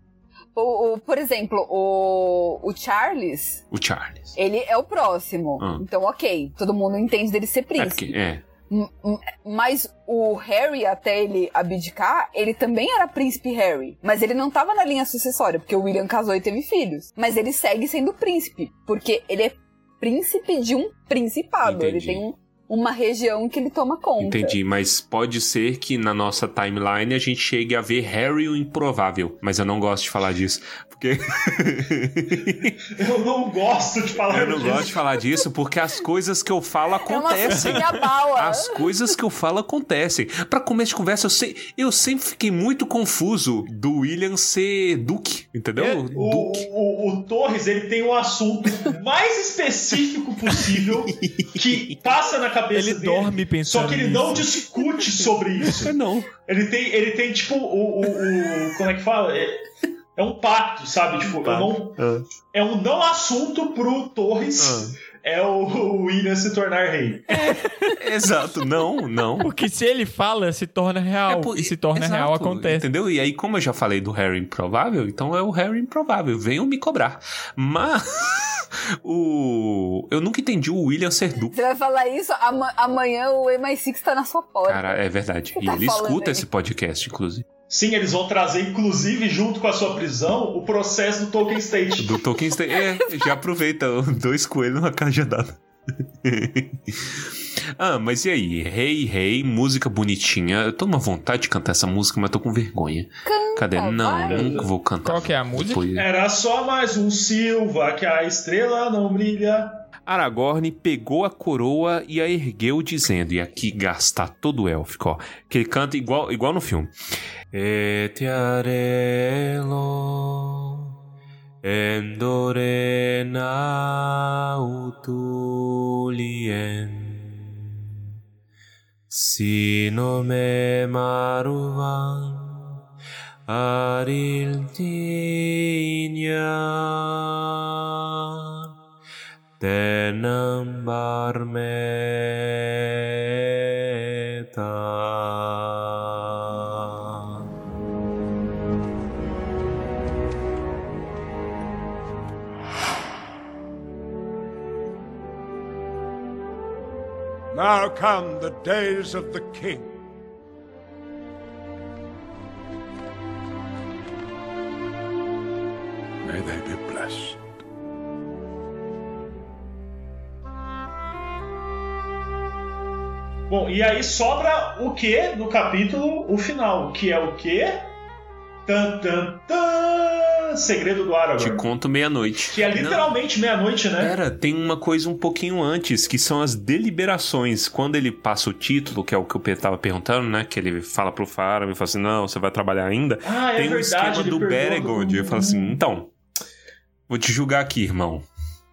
O, o- por exemplo, o, o Charles, O Charles. ele é o próximo. Ah. Então, ok, todo mundo entende dele ser É, príncipe. porque, é. M- m- Mas o Harry, até ele abdicar, ele também era príncipe Harry. Mas ele não tava na linha sucessória, porque o William casou e teve filhos. Mas ele segue sendo príncipe, porque ele é príncipe de um principado. Ele Entendi. tem um- uma região que ele toma conta. Entendi, mas pode ser que na nossa timeline a gente chegue a ver Harry o improvável. Mas eu não gosto de falar disso. Porque. <laughs> Eu não gosto de falar eu não disso. gosto de falar disso porque as coisas que eu falo É acontecem. bala. As coisas que eu falo acontecem. Pra começo de conversa, eu, sei, eu sempre fiquei muito confuso do William ser Duque, entendeu? É, O, Duque. o, o Torres ele tem um assunto mais específico possível <laughs> que passa na cabeça Ele dele. dorme pensando Só que ele não nisso. discute sobre isso. É <laughs> não. Ele tem, ele tem tipo o, o, o- como é que fala? É, é um pacto, sabe? Tipo, eu não, Ah. é um não assunto pro Torres. É o, William se tornar rei. Exato, não, não. Porque se ele fala, se torna real. É por- E se torna Exato, real, acontece. Entendeu? E aí, como eu já falei do Harry improvável, então é o Harry improvável. Venham me cobrar. Mas. O. Eu nunca entendi o William ser Duque. Você vai falar isso, ama- amanhã o MI6 tá na sua porta. Cara, é verdade. E tá ele escuta aí? esse podcast, inclusive. Sim, eles vão trazer, inclusive, junto com a sua prisão, o processo do Tolkien State. Do Tolkien State. É, já aproveita <laughs> dois coelhos numa cajadada. <laughs> ah, mas e aí? Rei, rei, música bonitinha. Eu tô numa vontade de cantar essa música, mas tô com vergonha. Cadê? Não, vai. nunca vou cantar. Qual que é a música? Depois- Era só mais um Silva que a estrela não brilha. Aragorn pegou a coroa e a ergueu, dizendo, e aqui gastar todo o élfico, ó, que ele canta igual, igual no filme. Etiarelo endorena utulien Sino me maruvan aril dinyan tenam barmetan. Now come the days of the king. May they be blessed. Bom, e aí sobra o que no capítulo, o final, que é o que? Tan, tan, tan, Segredo do Te Aragorn. conto meia-noite. Que é literalmente meia-noite, né? Pera, tem uma coisa um pouquinho antes, que são as deliberações. Quando ele passa o título, que é o que o Pedro tava perguntando, né? Que ele fala pro Faro e fala assim: não, você vai trabalhar ainda. Ah, é tem um verdade. esquema do Beregond. Ele fala assim: então, vou te julgar aqui, irmão.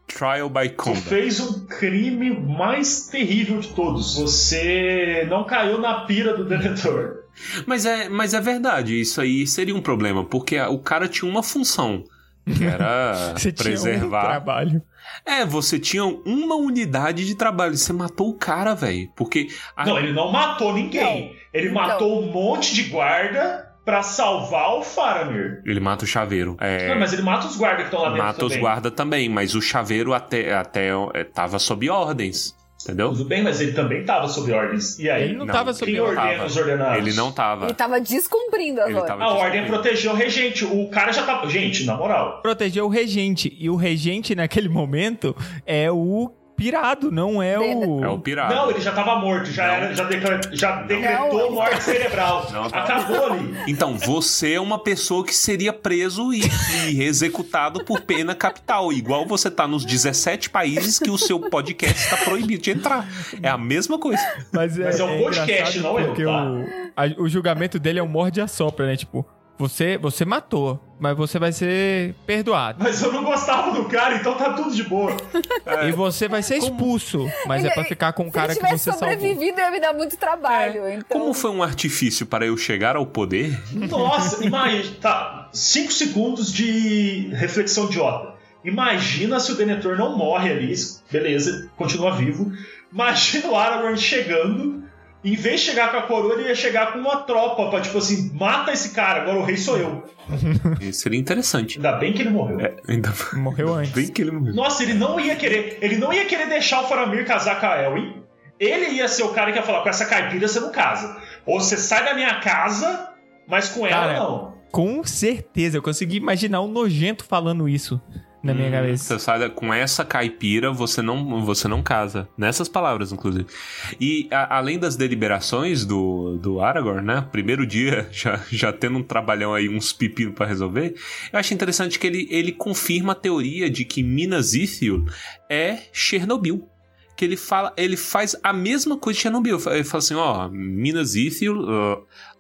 Trial by combat. fez o crime mais terrível de todos. Você não caiu na pira do Denethor. Mas é, mas é verdade, isso aí seria um problema, porque o cara tinha uma função. Que era <laughs> Você tinha um preservar. trabalho. é, você tinha uma unidade de trabalho. Você matou o cara, velho. Porque. a- Não, ele não matou ninguém. Ele Então. matou um monte de guarda pra salvar o Faramir. Ele mata o chaveiro. É, Não, mas ele mata os guardas que estão lá dentro mata os também. guardas também, mas o chaveiro até, até é, tava sob ordens. Entendeu? Tudo bem, mas ele também tava sob ordens. E aí? Ele não, Não, tava sob Quem ordena os ordenados? Ele não tava. Ele tava descumprindo as ordens. A ordem protegeu o regente. O cara já tá. Gente, na moral. Proteger o regente. E o regente, naquele momento, é o pirado, não é o. É o pirata. Não, ele já tava morto, já, era, já, decre- já decretou Não, morte cerebral. <laughs> Não, tá. Acabou ali. Então, você é uma pessoa que seria preso e, e executado por pena capital. Igual você tá nos 17 países que o seu podcast está proibido de entrar. É a mesma coisa. Mas é, Mas é um podcast, engraçado não eu, porque tá? o, a- o julgamento dele é um morde a sopra, né? Tipo, você, você matou, mas você vai ser perdoado. Mas eu não gostava do cara, então tá tudo de boa. <laughs> E você vai ser expulso, mas é pra ficar com o cara Se que você salvou. sobrevivido, ia me dar muito trabalho. então... Como foi um artifício para eu chegar ao poder? Nossa, imagina. Tá, 5 segundos de reflexão idiota. Imagina se o Denethor não morre ali, beleza, continua vivo. Imagina o Aragorn chegando. Em vez de chegar com a coroa, ele ia chegar com uma tropa pra, tipo assim, mata esse cara, agora o rei sou eu. <laughs> Isso seria interessante. Ainda bem que ele morreu. É, ainda Morreu antes. bem que ele morreu. Nossa, ele não ia querer. Ele não ia querer deixar o Faramir casar com a Elwin. Ele ia ser o cara que ia falar: com essa caipira você não casa. Ou você sai da minha casa, mas com ela Cara, não. Com certeza, eu consegui imaginar um nojento falando isso na minha Hum, cabeça. Você sai com essa caipira, você não, você não casa. Nessas palavras, inclusive. E a- além das deliberações do, do Aragorn, né? Primeiro dia, <laughs> já, já tendo um trabalhão aí, uns pepinos pra resolver. Eu acho interessante que ele, ele confirma a teoria de que Minas Ithil é Chernobyl. Que ele fala, ele faz a mesma coisa de Chernobyl. Ele fala assim: ó, Minas Ithil,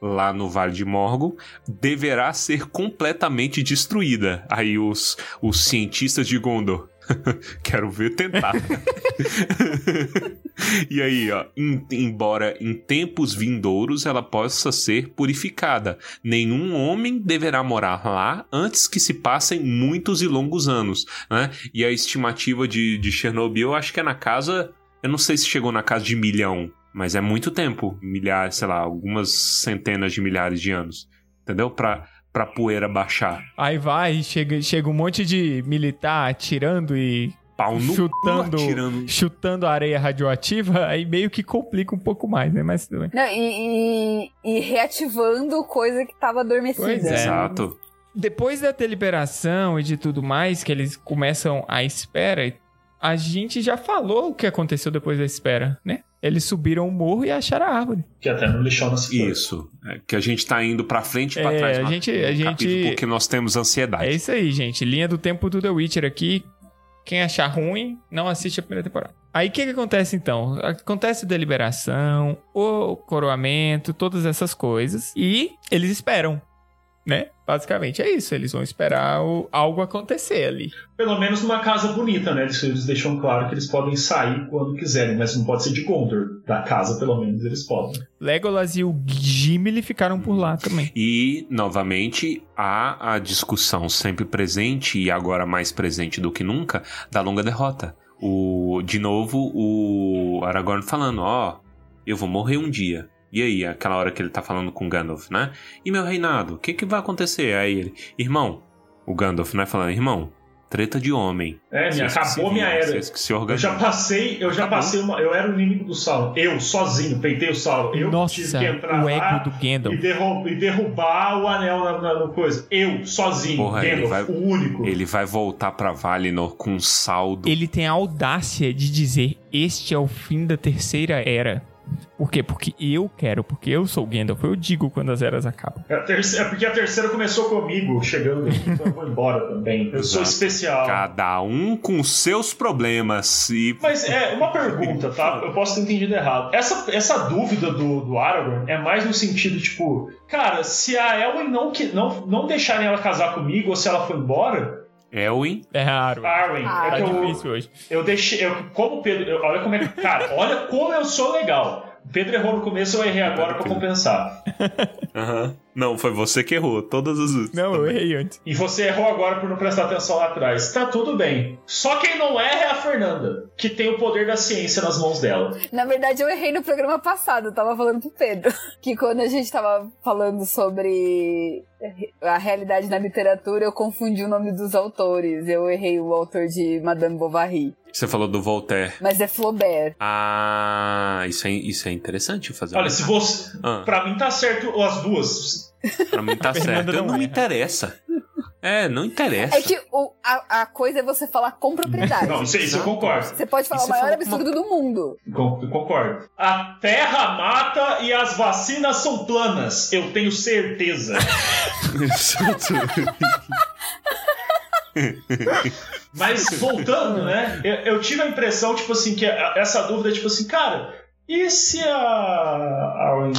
lá no Vale de Morgo, deverá ser completamente destruída. Aí os, os cientistas de Gondor. <laughs> Quero ver tentar. <laughs> e aí, ó, em- embora em tempos vindouros ela possa ser purificada, nenhum homem deverá morar lá antes que se passem muitos e longos anos, né? E a estimativa de, de Chernobyl, eu acho que é na casa, eu não sei se chegou na casa de milhão, mas é muito tempo, milhares, sei lá, algumas centenas de milhares de anos, entendeu? Pra, pra poeira baixar. Aí vai, chega, chega um monte de militar atirando e Pau no chutando, atirando. chutando a areia radioativa, aí meio que complica um pouco mais, né? Mas tudo bem. Não, e, e- e reativando coisa que tava adormecida. Pois é. Exato. Depois da deliberação e de tudo mais, que eles começam a espera, a gente já falou o que aconteceu depois da espera, né? Eles subiram o morro e acharam a árvore. Que até no lixão nesse Isso. É que a gente tá indo pra frente e pra É, trás. a gente- a gente- capítulo Porque nós temos ansiedade. É isso aí, gente. Linha do tempo do The Witcher aqui. Quem achar ruim, não assiste a primeira temporada. Aí o que, que acontece então? Acontece a deliberação, o coroamento, todas essas coisas. E eles esperam, né? Basicamente é isso. Eles vão esperar o- algo acontecer ali. Pelo menos numa casa bonita, né? Eles, eles deixam claro que eles podem sair quando quiserem, mas não pode ser de Gondor. Da casa, pelo menos, eles podem. Legolas e o Gimli ficaram por lá também. E, novamente, há a discussão sempre presente e agora mais presente do que nunca da longa derrota. O, de novo, o Aragorn falando: Ó, eu vou morrer um dia. E aí, aquela hora que ele tá falando com Gandalf, né? E meu reinado, o que que vai acontecer? Aí ele, irmão, o Gandalf, né? Falando, irmão, treta de homem. É, minha, que se acabou minha era. Vocês que se Eu já passei, eu já Acabou. passei uma. Eu era o inimigo do Sauron. Eu, sozinho, peitei o Sauron. Eu Nossa, tive que entrar o lá ego do e, Gandalf. derru- e derrubar o anel na, na- no coisa. Eu, sozinho, Porra, Gandalf, vai- o único. Ele vai voltar pra Valinor com um saldo. Ele tem a audácia de dizer: Este é o fim da terceira era. Por quê? Porque eu quero, porque eu sou o Gandalf. Eu digo quando as eras acabam. É, a terceira- é porque a terceira começou comigo, chegando aqui, então eu vou embora também. Eu sou Exato. especial. Cada um com seus problemas. E Mas é uma pergunta, tá? <laughs> Eu posso ter entendido errado. Essa, essa dúvida do, do Aragorn é mais no sentido, tipo, cara, se a Elwyn não, que- não, não deixarem ela casar comigo ou se ela for embora, Elwin, É raro. Arwen, Ah, é Tá que eu, difícil hoje. eu deixei. Eu, como o Pedro. eu- olha como é que. Cara, olha como eu sou legal. O Pedro errou no começo, eu errei agora pra compensar. <laughs> Aham. Não, foi você que errou. Todas as vezes. Não, eu errei antes. E você errou agora por não prestar atenção lá atrás. Tá tudo bem. Só quem não erra é a Fernanda, que tem o poder da ciência nas mãos dela. Na verdade, eu errei no programa passado, eu tava falando pro Pedro. <laughs> Que quando a gente tava falando sobre a realidade na literatura, eu confundi o nome dos autores. Eu errei o autor de Madame Bovary. Você falou do Voltaire. Mas é Flaubert. Ah, isso é, isso é interessante fazer. Olha, se você. Ah, Pra mim tá certo as duas. pra mim tá <laughs> certo. Não não me erra. interessa. É, não interessa. É que o, a, a coisa é você falar com propriedade. Não, isso, isso eu concordo. Você pode falar E o maior absurdo do mundo. Eu Concordo. A terra mata e as vacinas são planas. Eu tenho certeza. <laughs> <laughs> Mas voltando, né? Eu, eu tive a impressão, tipo assim, que a- essa dúvida, tipo assim, cara, e se a Arwen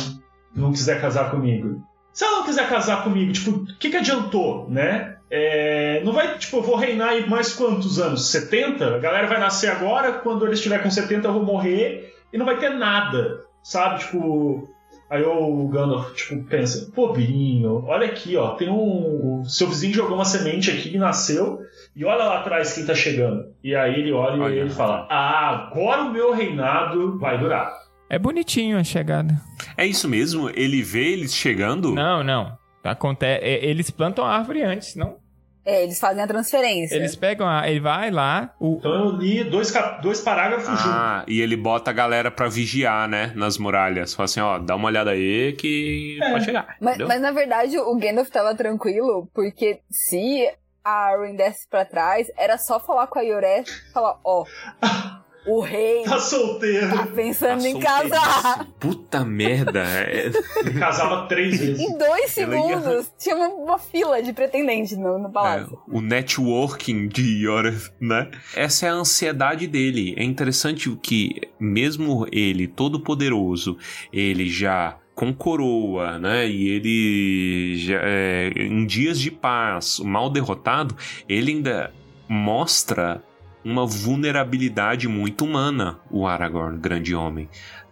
não quiser casar comigo? Se ela não quiser casar comigo, tipo, o que, que adiantou, né? É, não vai, tipo, eu vou reinar aí mais quantos anos? 70? A galera vai nascer agora, quando ele estiver com 70 eu vou morrer e não vai ter nada, sabe? Tipo, aí o Gandalf, tipo, pensa, pobrinho, olha aqui, ó, tem um... Seu vizinho jogou uma semente aqui que nasceu e olha lá atrás quem tá chegando. E aí ele olha, Olha. e ele fala, ah, agora o meu reinado vai durar. É bonitinho a chegada. É isso mesmo? Ele vê eles chegando? Não, não. Acontece, é, eles plantam a árvore antes, não? É, eles fazem a transferência. Eles pegam a. Ele vai lá, o, Então eu li dois, cap- dois parágrafos juntos. Ah, e ele bota a galera pra vigiar, né? Nas muralhas. Fala assim, ó, dá uma olhada aí que É. pode chegar. Mas, mas na verdade o Gandalf tava tranquilo, porque se a Arwen desse pra trás, era só falar com a Yoré e falar, ó, <laughs> o rei Tá solteiro. tá pensando Tá em casar. Puta merda. é- Ele casava três vezes. Em dois ia- segundos, tinha uma, uma fila de pretendentes no, no É, palácio. o networking de Yoreth, né? Essa é a ansiedade dele. É interessante que, mesmo ele, todo poderoso, ele já com coroa, né? E ele já, é, em dias de paz, mal derrotado, ele ainda mostra uma vulnerabilidade muito humana, o Aragorn, grande homem.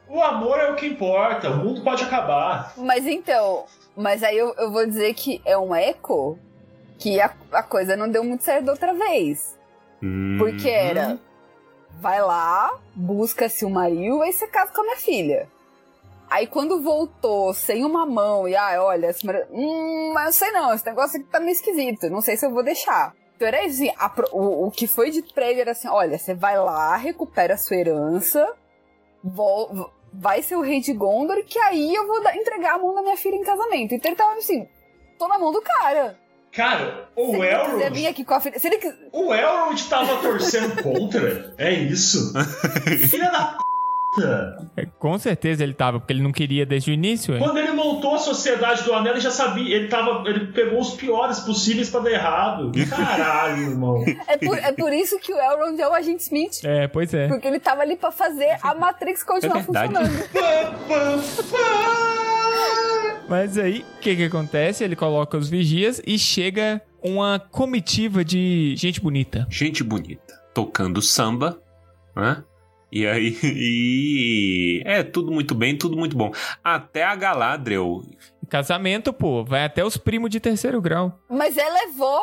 O amor é o que importa, o mundo pode acabar. Mas então, mas aí eu, eu vou dizer que é um eco que a, a coisa não deu muito certo da outra vez. Porque Uhum. era, vai lá, busca Silmaril, aí você casa com a minha filha. Aí quando voltou sem uma mão e, ah, olha, Silmaril, hum, mas eu sei não, esse negócio aqui tá meio esquisito, não sei se eu vou deixar. Então era isso, assim, a o, o que foi dito pra ele era assim, olha, você vai lá, recupera a sua herança, vol- vai ser o rei de Gondor, que aí eu vou dar- entregar a mão da minha filha em casamento. Então ele tava assim, tô na mão do cara. Cara, Se o ele quiser vir Elrond, aqui com a filha... Se ele o Elrond tava torcendo contra. É isso. <laughs> Filha da p. é, com certeza ele tava, porque ele não queria desde o início. hein? Quando ele montou a Sociedade do Anel, ele já sabia. Ele, tava, ele pegou os piores possíveis pra dar errado. Caralho, irmão. É por, é por isso que o Elrond é o agente Smith. É, pois é. Porque ele tava ali pra fazer a Matrix continuar É funcionando. Mas aí, o que que acontece? Ele coloca os vigias e chega uma comitiva de gente bonita. gente bonita, tocando samba, né? E aí, <laughs> e... é tudo muito bem, tudo muito bom. Até a Galadriel. Casamento, pô, vai até os primos de terceiro grau. Mas ela é vó.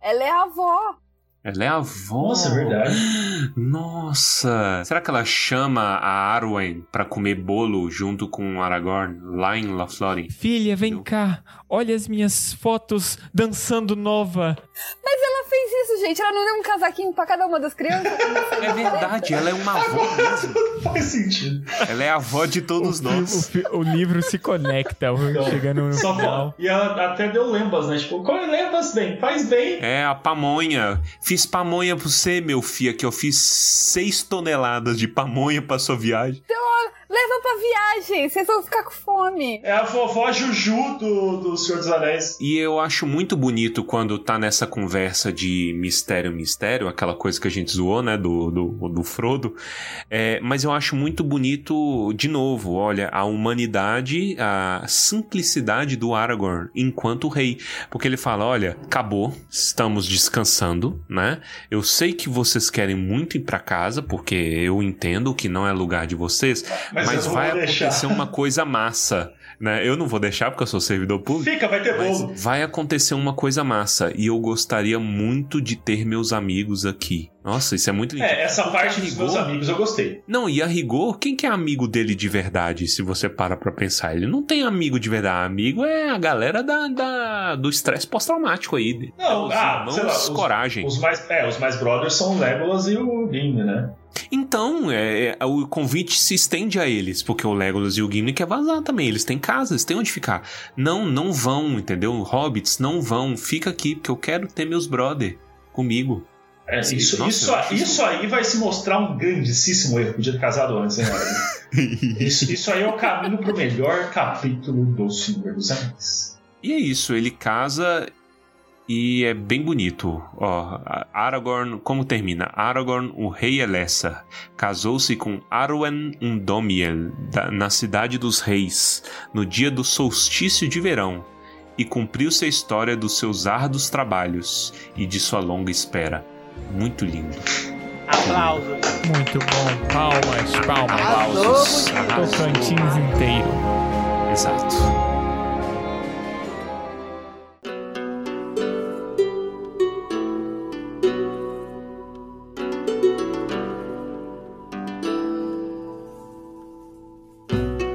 Ela é a avó. Ela é a avó. Nossa, é verdade. Nossa, será que ela chama a Arwen pra comer bolo junto com o Aragorn lá em Lothlórien? Filha, vem Eu- cá. Olha as minhas fotos dançando nova. Mas ela fez isso, gente. Ela não deu um casaquinho pra cada uma das crianças. <laughs> É verdade, ela é uma avó mesmo. <laughs> Faz sentido. Ela é a avó de todos O, nós. o o livro se conecta, Então, chegando no Só final. E ela até deu lembas, né? Tipo, come lembas bem, faz bem. É a pamonha. Fiz pamonha pra você, meu filho, que eu fiz seis toneladas de pamonha pra sua viagem. Leva pra viagem. Vocês vão ficar com fome. É a vovó Juju do, do Senhor dos Anéis. E eu acho muito bonito quando tá nessa conversa de mistério, mistério, aquela coisa que a gente zoou, né, do, do, do Frodo. É, mas eu acho muito bonito, de novo, olha, a humanidade, a simplicidade do Aragorn enquanto rei. Porque ele fala: olha, acabou, estamos descansando, né? Eu sei que vocês querem muito ir pra casa, porque eu entendo que não é lugar de vocês, Mas, mas, vai vou deixar. acontecer uma coisa massa. Né? Eu não vou deixar porque eu sou servidor público. Fica, vai ter bolo. vai acontecer uma coisa massa e eu gostaria muito de ter meus amigos aqui. Nossa, isso é muito lindo. É, essa parte dos rigor- meus amigos eu gostei. Não, e a rigor, quem que é amigo dele de verdade, se você para pra pensar? Ele não tem amigo de verdade. Amigo é a galera da, da- do estresse pós-traumático aí. Não, é os ah, irmãos lá, os- coragem. Os mais, é, os mais brothers são o Legolas e o Gimli, né? Então, é, é, o convite se estende a eles, porque o Legolas e o Gimli quer vazar também. Eles têm casa, eles têm onde ficar. Não, não vão, entendeu? Hobbits, não vão. Fica aqui, porque eu quero ter meus brother comigo. É, isso, isso, eu acho isso aí vai se mostrar um grandíssimo erro. Podia ter casado antes, hein, <laughs> isso, isso aí é o caminho pro melhor capítulo do Senhor dos Anéis. E é isso, ele casa e é bem bonito. Ó, Aragorn, como termina? Aragorn, o rei Elessa, casou-se com Arwen Undomiel, da- na cidade dos reis, no dia do solstício de verão, e cumpriu sua história dos seus árduos trabalhos e de sua longa espera. Muito lindo. Aplausos. Muito bom. Palmas, palmas. Aplausos. Tocantins inteiro. Exato.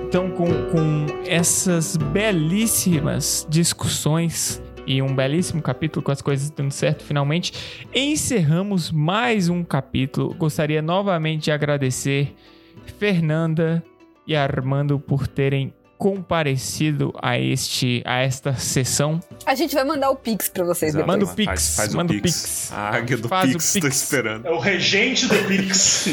Então, com, com essas belíssimas discussões e um belíssimo capítulo com as coisas dando certo finalmente, encerramos mais um capítulo. Gostaria novamente de agradecer Fernanda e Armando por terem comparecido a este a esta sessão. A gente vai mandar o Pix pra vocês Exato. depois. Manda o Pix, Faz, faz manda o Pix. Pix. A águia do Faz o Pix, tô Pix. esperando. É o regente do Pix.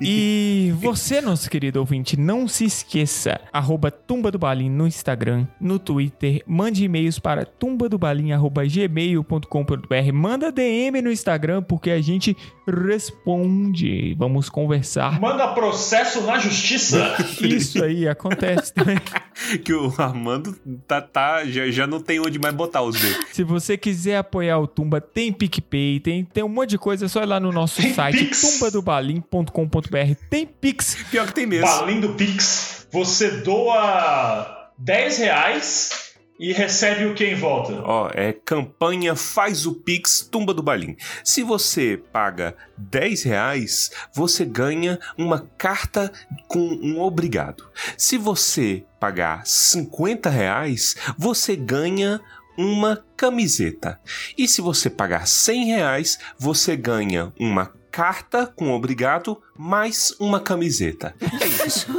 E você, nosso querido ouvinte, não se esqueça, arroba Tumba do Balim no Instagram, no Twitter, mande e-mails para tumbadobalim.gmail.com.br, manda DM no Instagram porque a gente responde. Vamos conversar. Manda processo na justiça. Isso aí acontece também. <laughs> que o Armando tá, tá já, já não tem onde mais botar os dedos. Se você quiser apoiar o Tumba, tem PicPay, tem, tem um monte de coisa, é só ir lá no nosso Tem site, Pix. tumbadobalim.com.br. Tem Pix. Pior que tem mesmo. Balim do Pix. Você doa 10 reais e recebe o que em volta? Ó, é campanha Faz o Pix Tumba do Balim. Se você paga 10 reais, você ganha uma carta com um obrigado. Se você pagar 50 reais, você ganha uma camiseta. E se você pagar 100 reais, você ganha uma carta com obrigado mais uma camiseta. É isso. <laughs>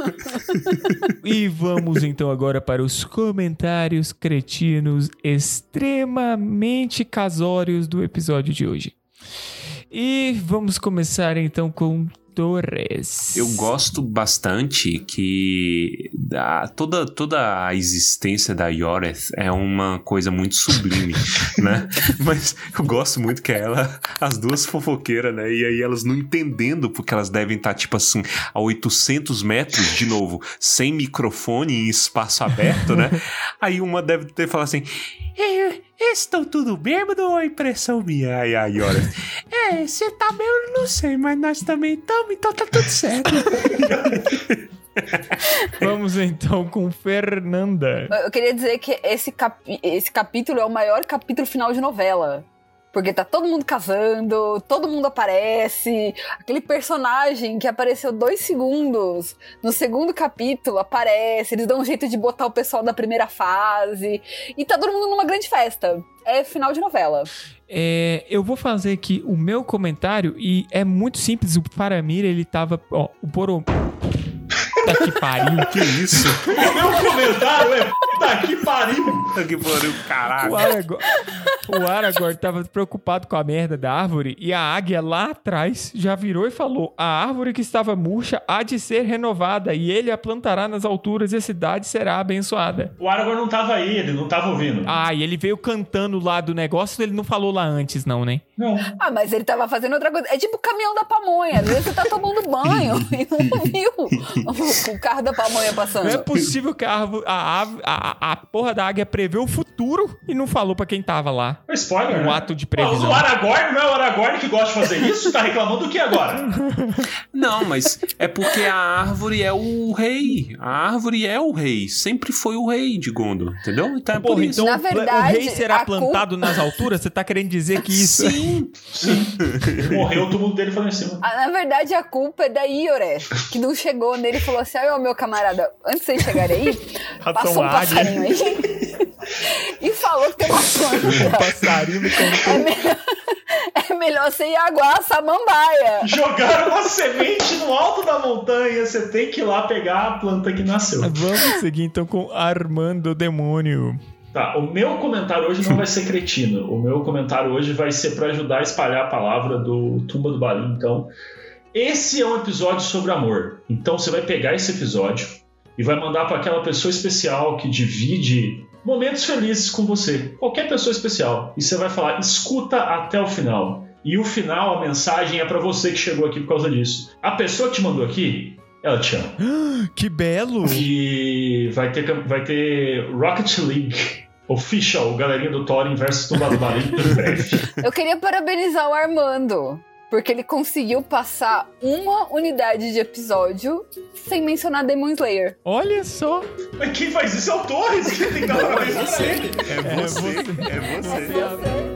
E vamos então agora para os comentários cretinos extremamente casórios do episódio de hoje. E vamos começar então com Torres. Eu gosto bastante que a- toda, toda a existência da Yoreth é uma coisa muito sublime, <laughs> né? Mas eu gosto muito que ela, as duas fofoqueiras, né? E aí elas não entendendo porque elas devem estar, tipo assim, a 800 metros, de novo, sem microfone em espaço aberto, né? <laughs> Aí uma deve ter falado assim. "É, Estão tudo bêbado ou impressão minha? Aí a Yoreth. É, você tá bêbado, não sei, mas nós também estamos, então tá tudo certo. <laughs> Vamos então com Fernanda. Eu queria dizer que esse, capi- esse capítulo é o maior capítulo final de novela. Porque tá todo mundo casando, todo mundo aparece. Aquele personagem que apareceu dois segundos no segundo capítulo aparece. Eles dão um jeito de botar o pessoal da primeira fase. E tá todo mundo numa grande festa. É final de novela. É, eu vou fazer aqui o meu comentário e é muito simples. O Paramir, ele tava. Ó, o Boro. <laughs> Tá que pariu. Que isso? O <laughs> meu comentário é puta que pariu. que pariu, caralho. O Aragorn, o Aragorn tava preocupado com a merda da árvore e a águia lá atrás já virou e falou: A árvore que estava murcha há de ser renovada e ele a plantará nas alturas e a cidade será abençoada. O Aragorn não tava aí, ele não tava ouvindo. Ah, e ele veio cantando lá do negócio, ele não falou lá antes, não, né? Não. Ah, mas ele tava fazendo outra coisa. É tipo o caminhão da pamonha. Às vezes você tá tomando banho <laughs> e não viu <laughs> o, carro da pamonha passando. Não é possível que a, árvore, a, a, a porra da águia prevê o futuro e não falou pra quem tava lá. É spoiler, Um né? ato de Pô, previsão. o Aragorn não é o Aragorn que gosta de fazer isso? Tá reclamando do que agora? <laughs> Não, mas é porque a árvore é o rei. A árvore é o rei. Sempre foi o rei de Gondor, entendeu? Então é por Porra, isso. então Na verdade, o rei será plantado nas alturas? Você tá querendo dizer que isso é Sim. Morreu, todo mundo dele lá em cima. Ah, Na verdade, a culpa é da Ioré, que não chegou nele e falou assim: ô meu camarada, antes de vocês chegarem aí, <laughs> passou um águia." Passarinho aí. <laughs> e falou que tem uma planta. passarinho me É contou. melhor, é melhor você ir aguar a samambaia. Jogaram uma semente no alto da montanha, você tem que ir lá pegar a planta que nasceu. Vamos seguir então com Armando Demônio. Tá, o meu comentário hoje não vai ser cretino. O meu comentário hoje vai ser para ajudar a espalhar a palavra do Tumba do Balim. Então, esse é um episódio sobre amor. Então, você vai pegar esse episódio e vai mandar para aquela pessoa especial que divide momentos felizes com você. Qualquer pessoa especial. E você vai falar: escuta até o final. E o final, a mensagem é para você que chegou aqui por causa disso. A pessoa que te mandou aqui, ela te ama. <gasps> Que belo! E vai ter, vai ter Rocket League <laughs> Official, galerinha do Thorin versus Balim em breve. Eu queria parabenizar o Armando. Porque ele conseguiu passar uma unidade de episódio sem mencionar Demon Slayer. Olha só! Mas quem faz isso é o Torres, que tem que dar parabéns <laughs> pra ele. É você, é você. Você é a-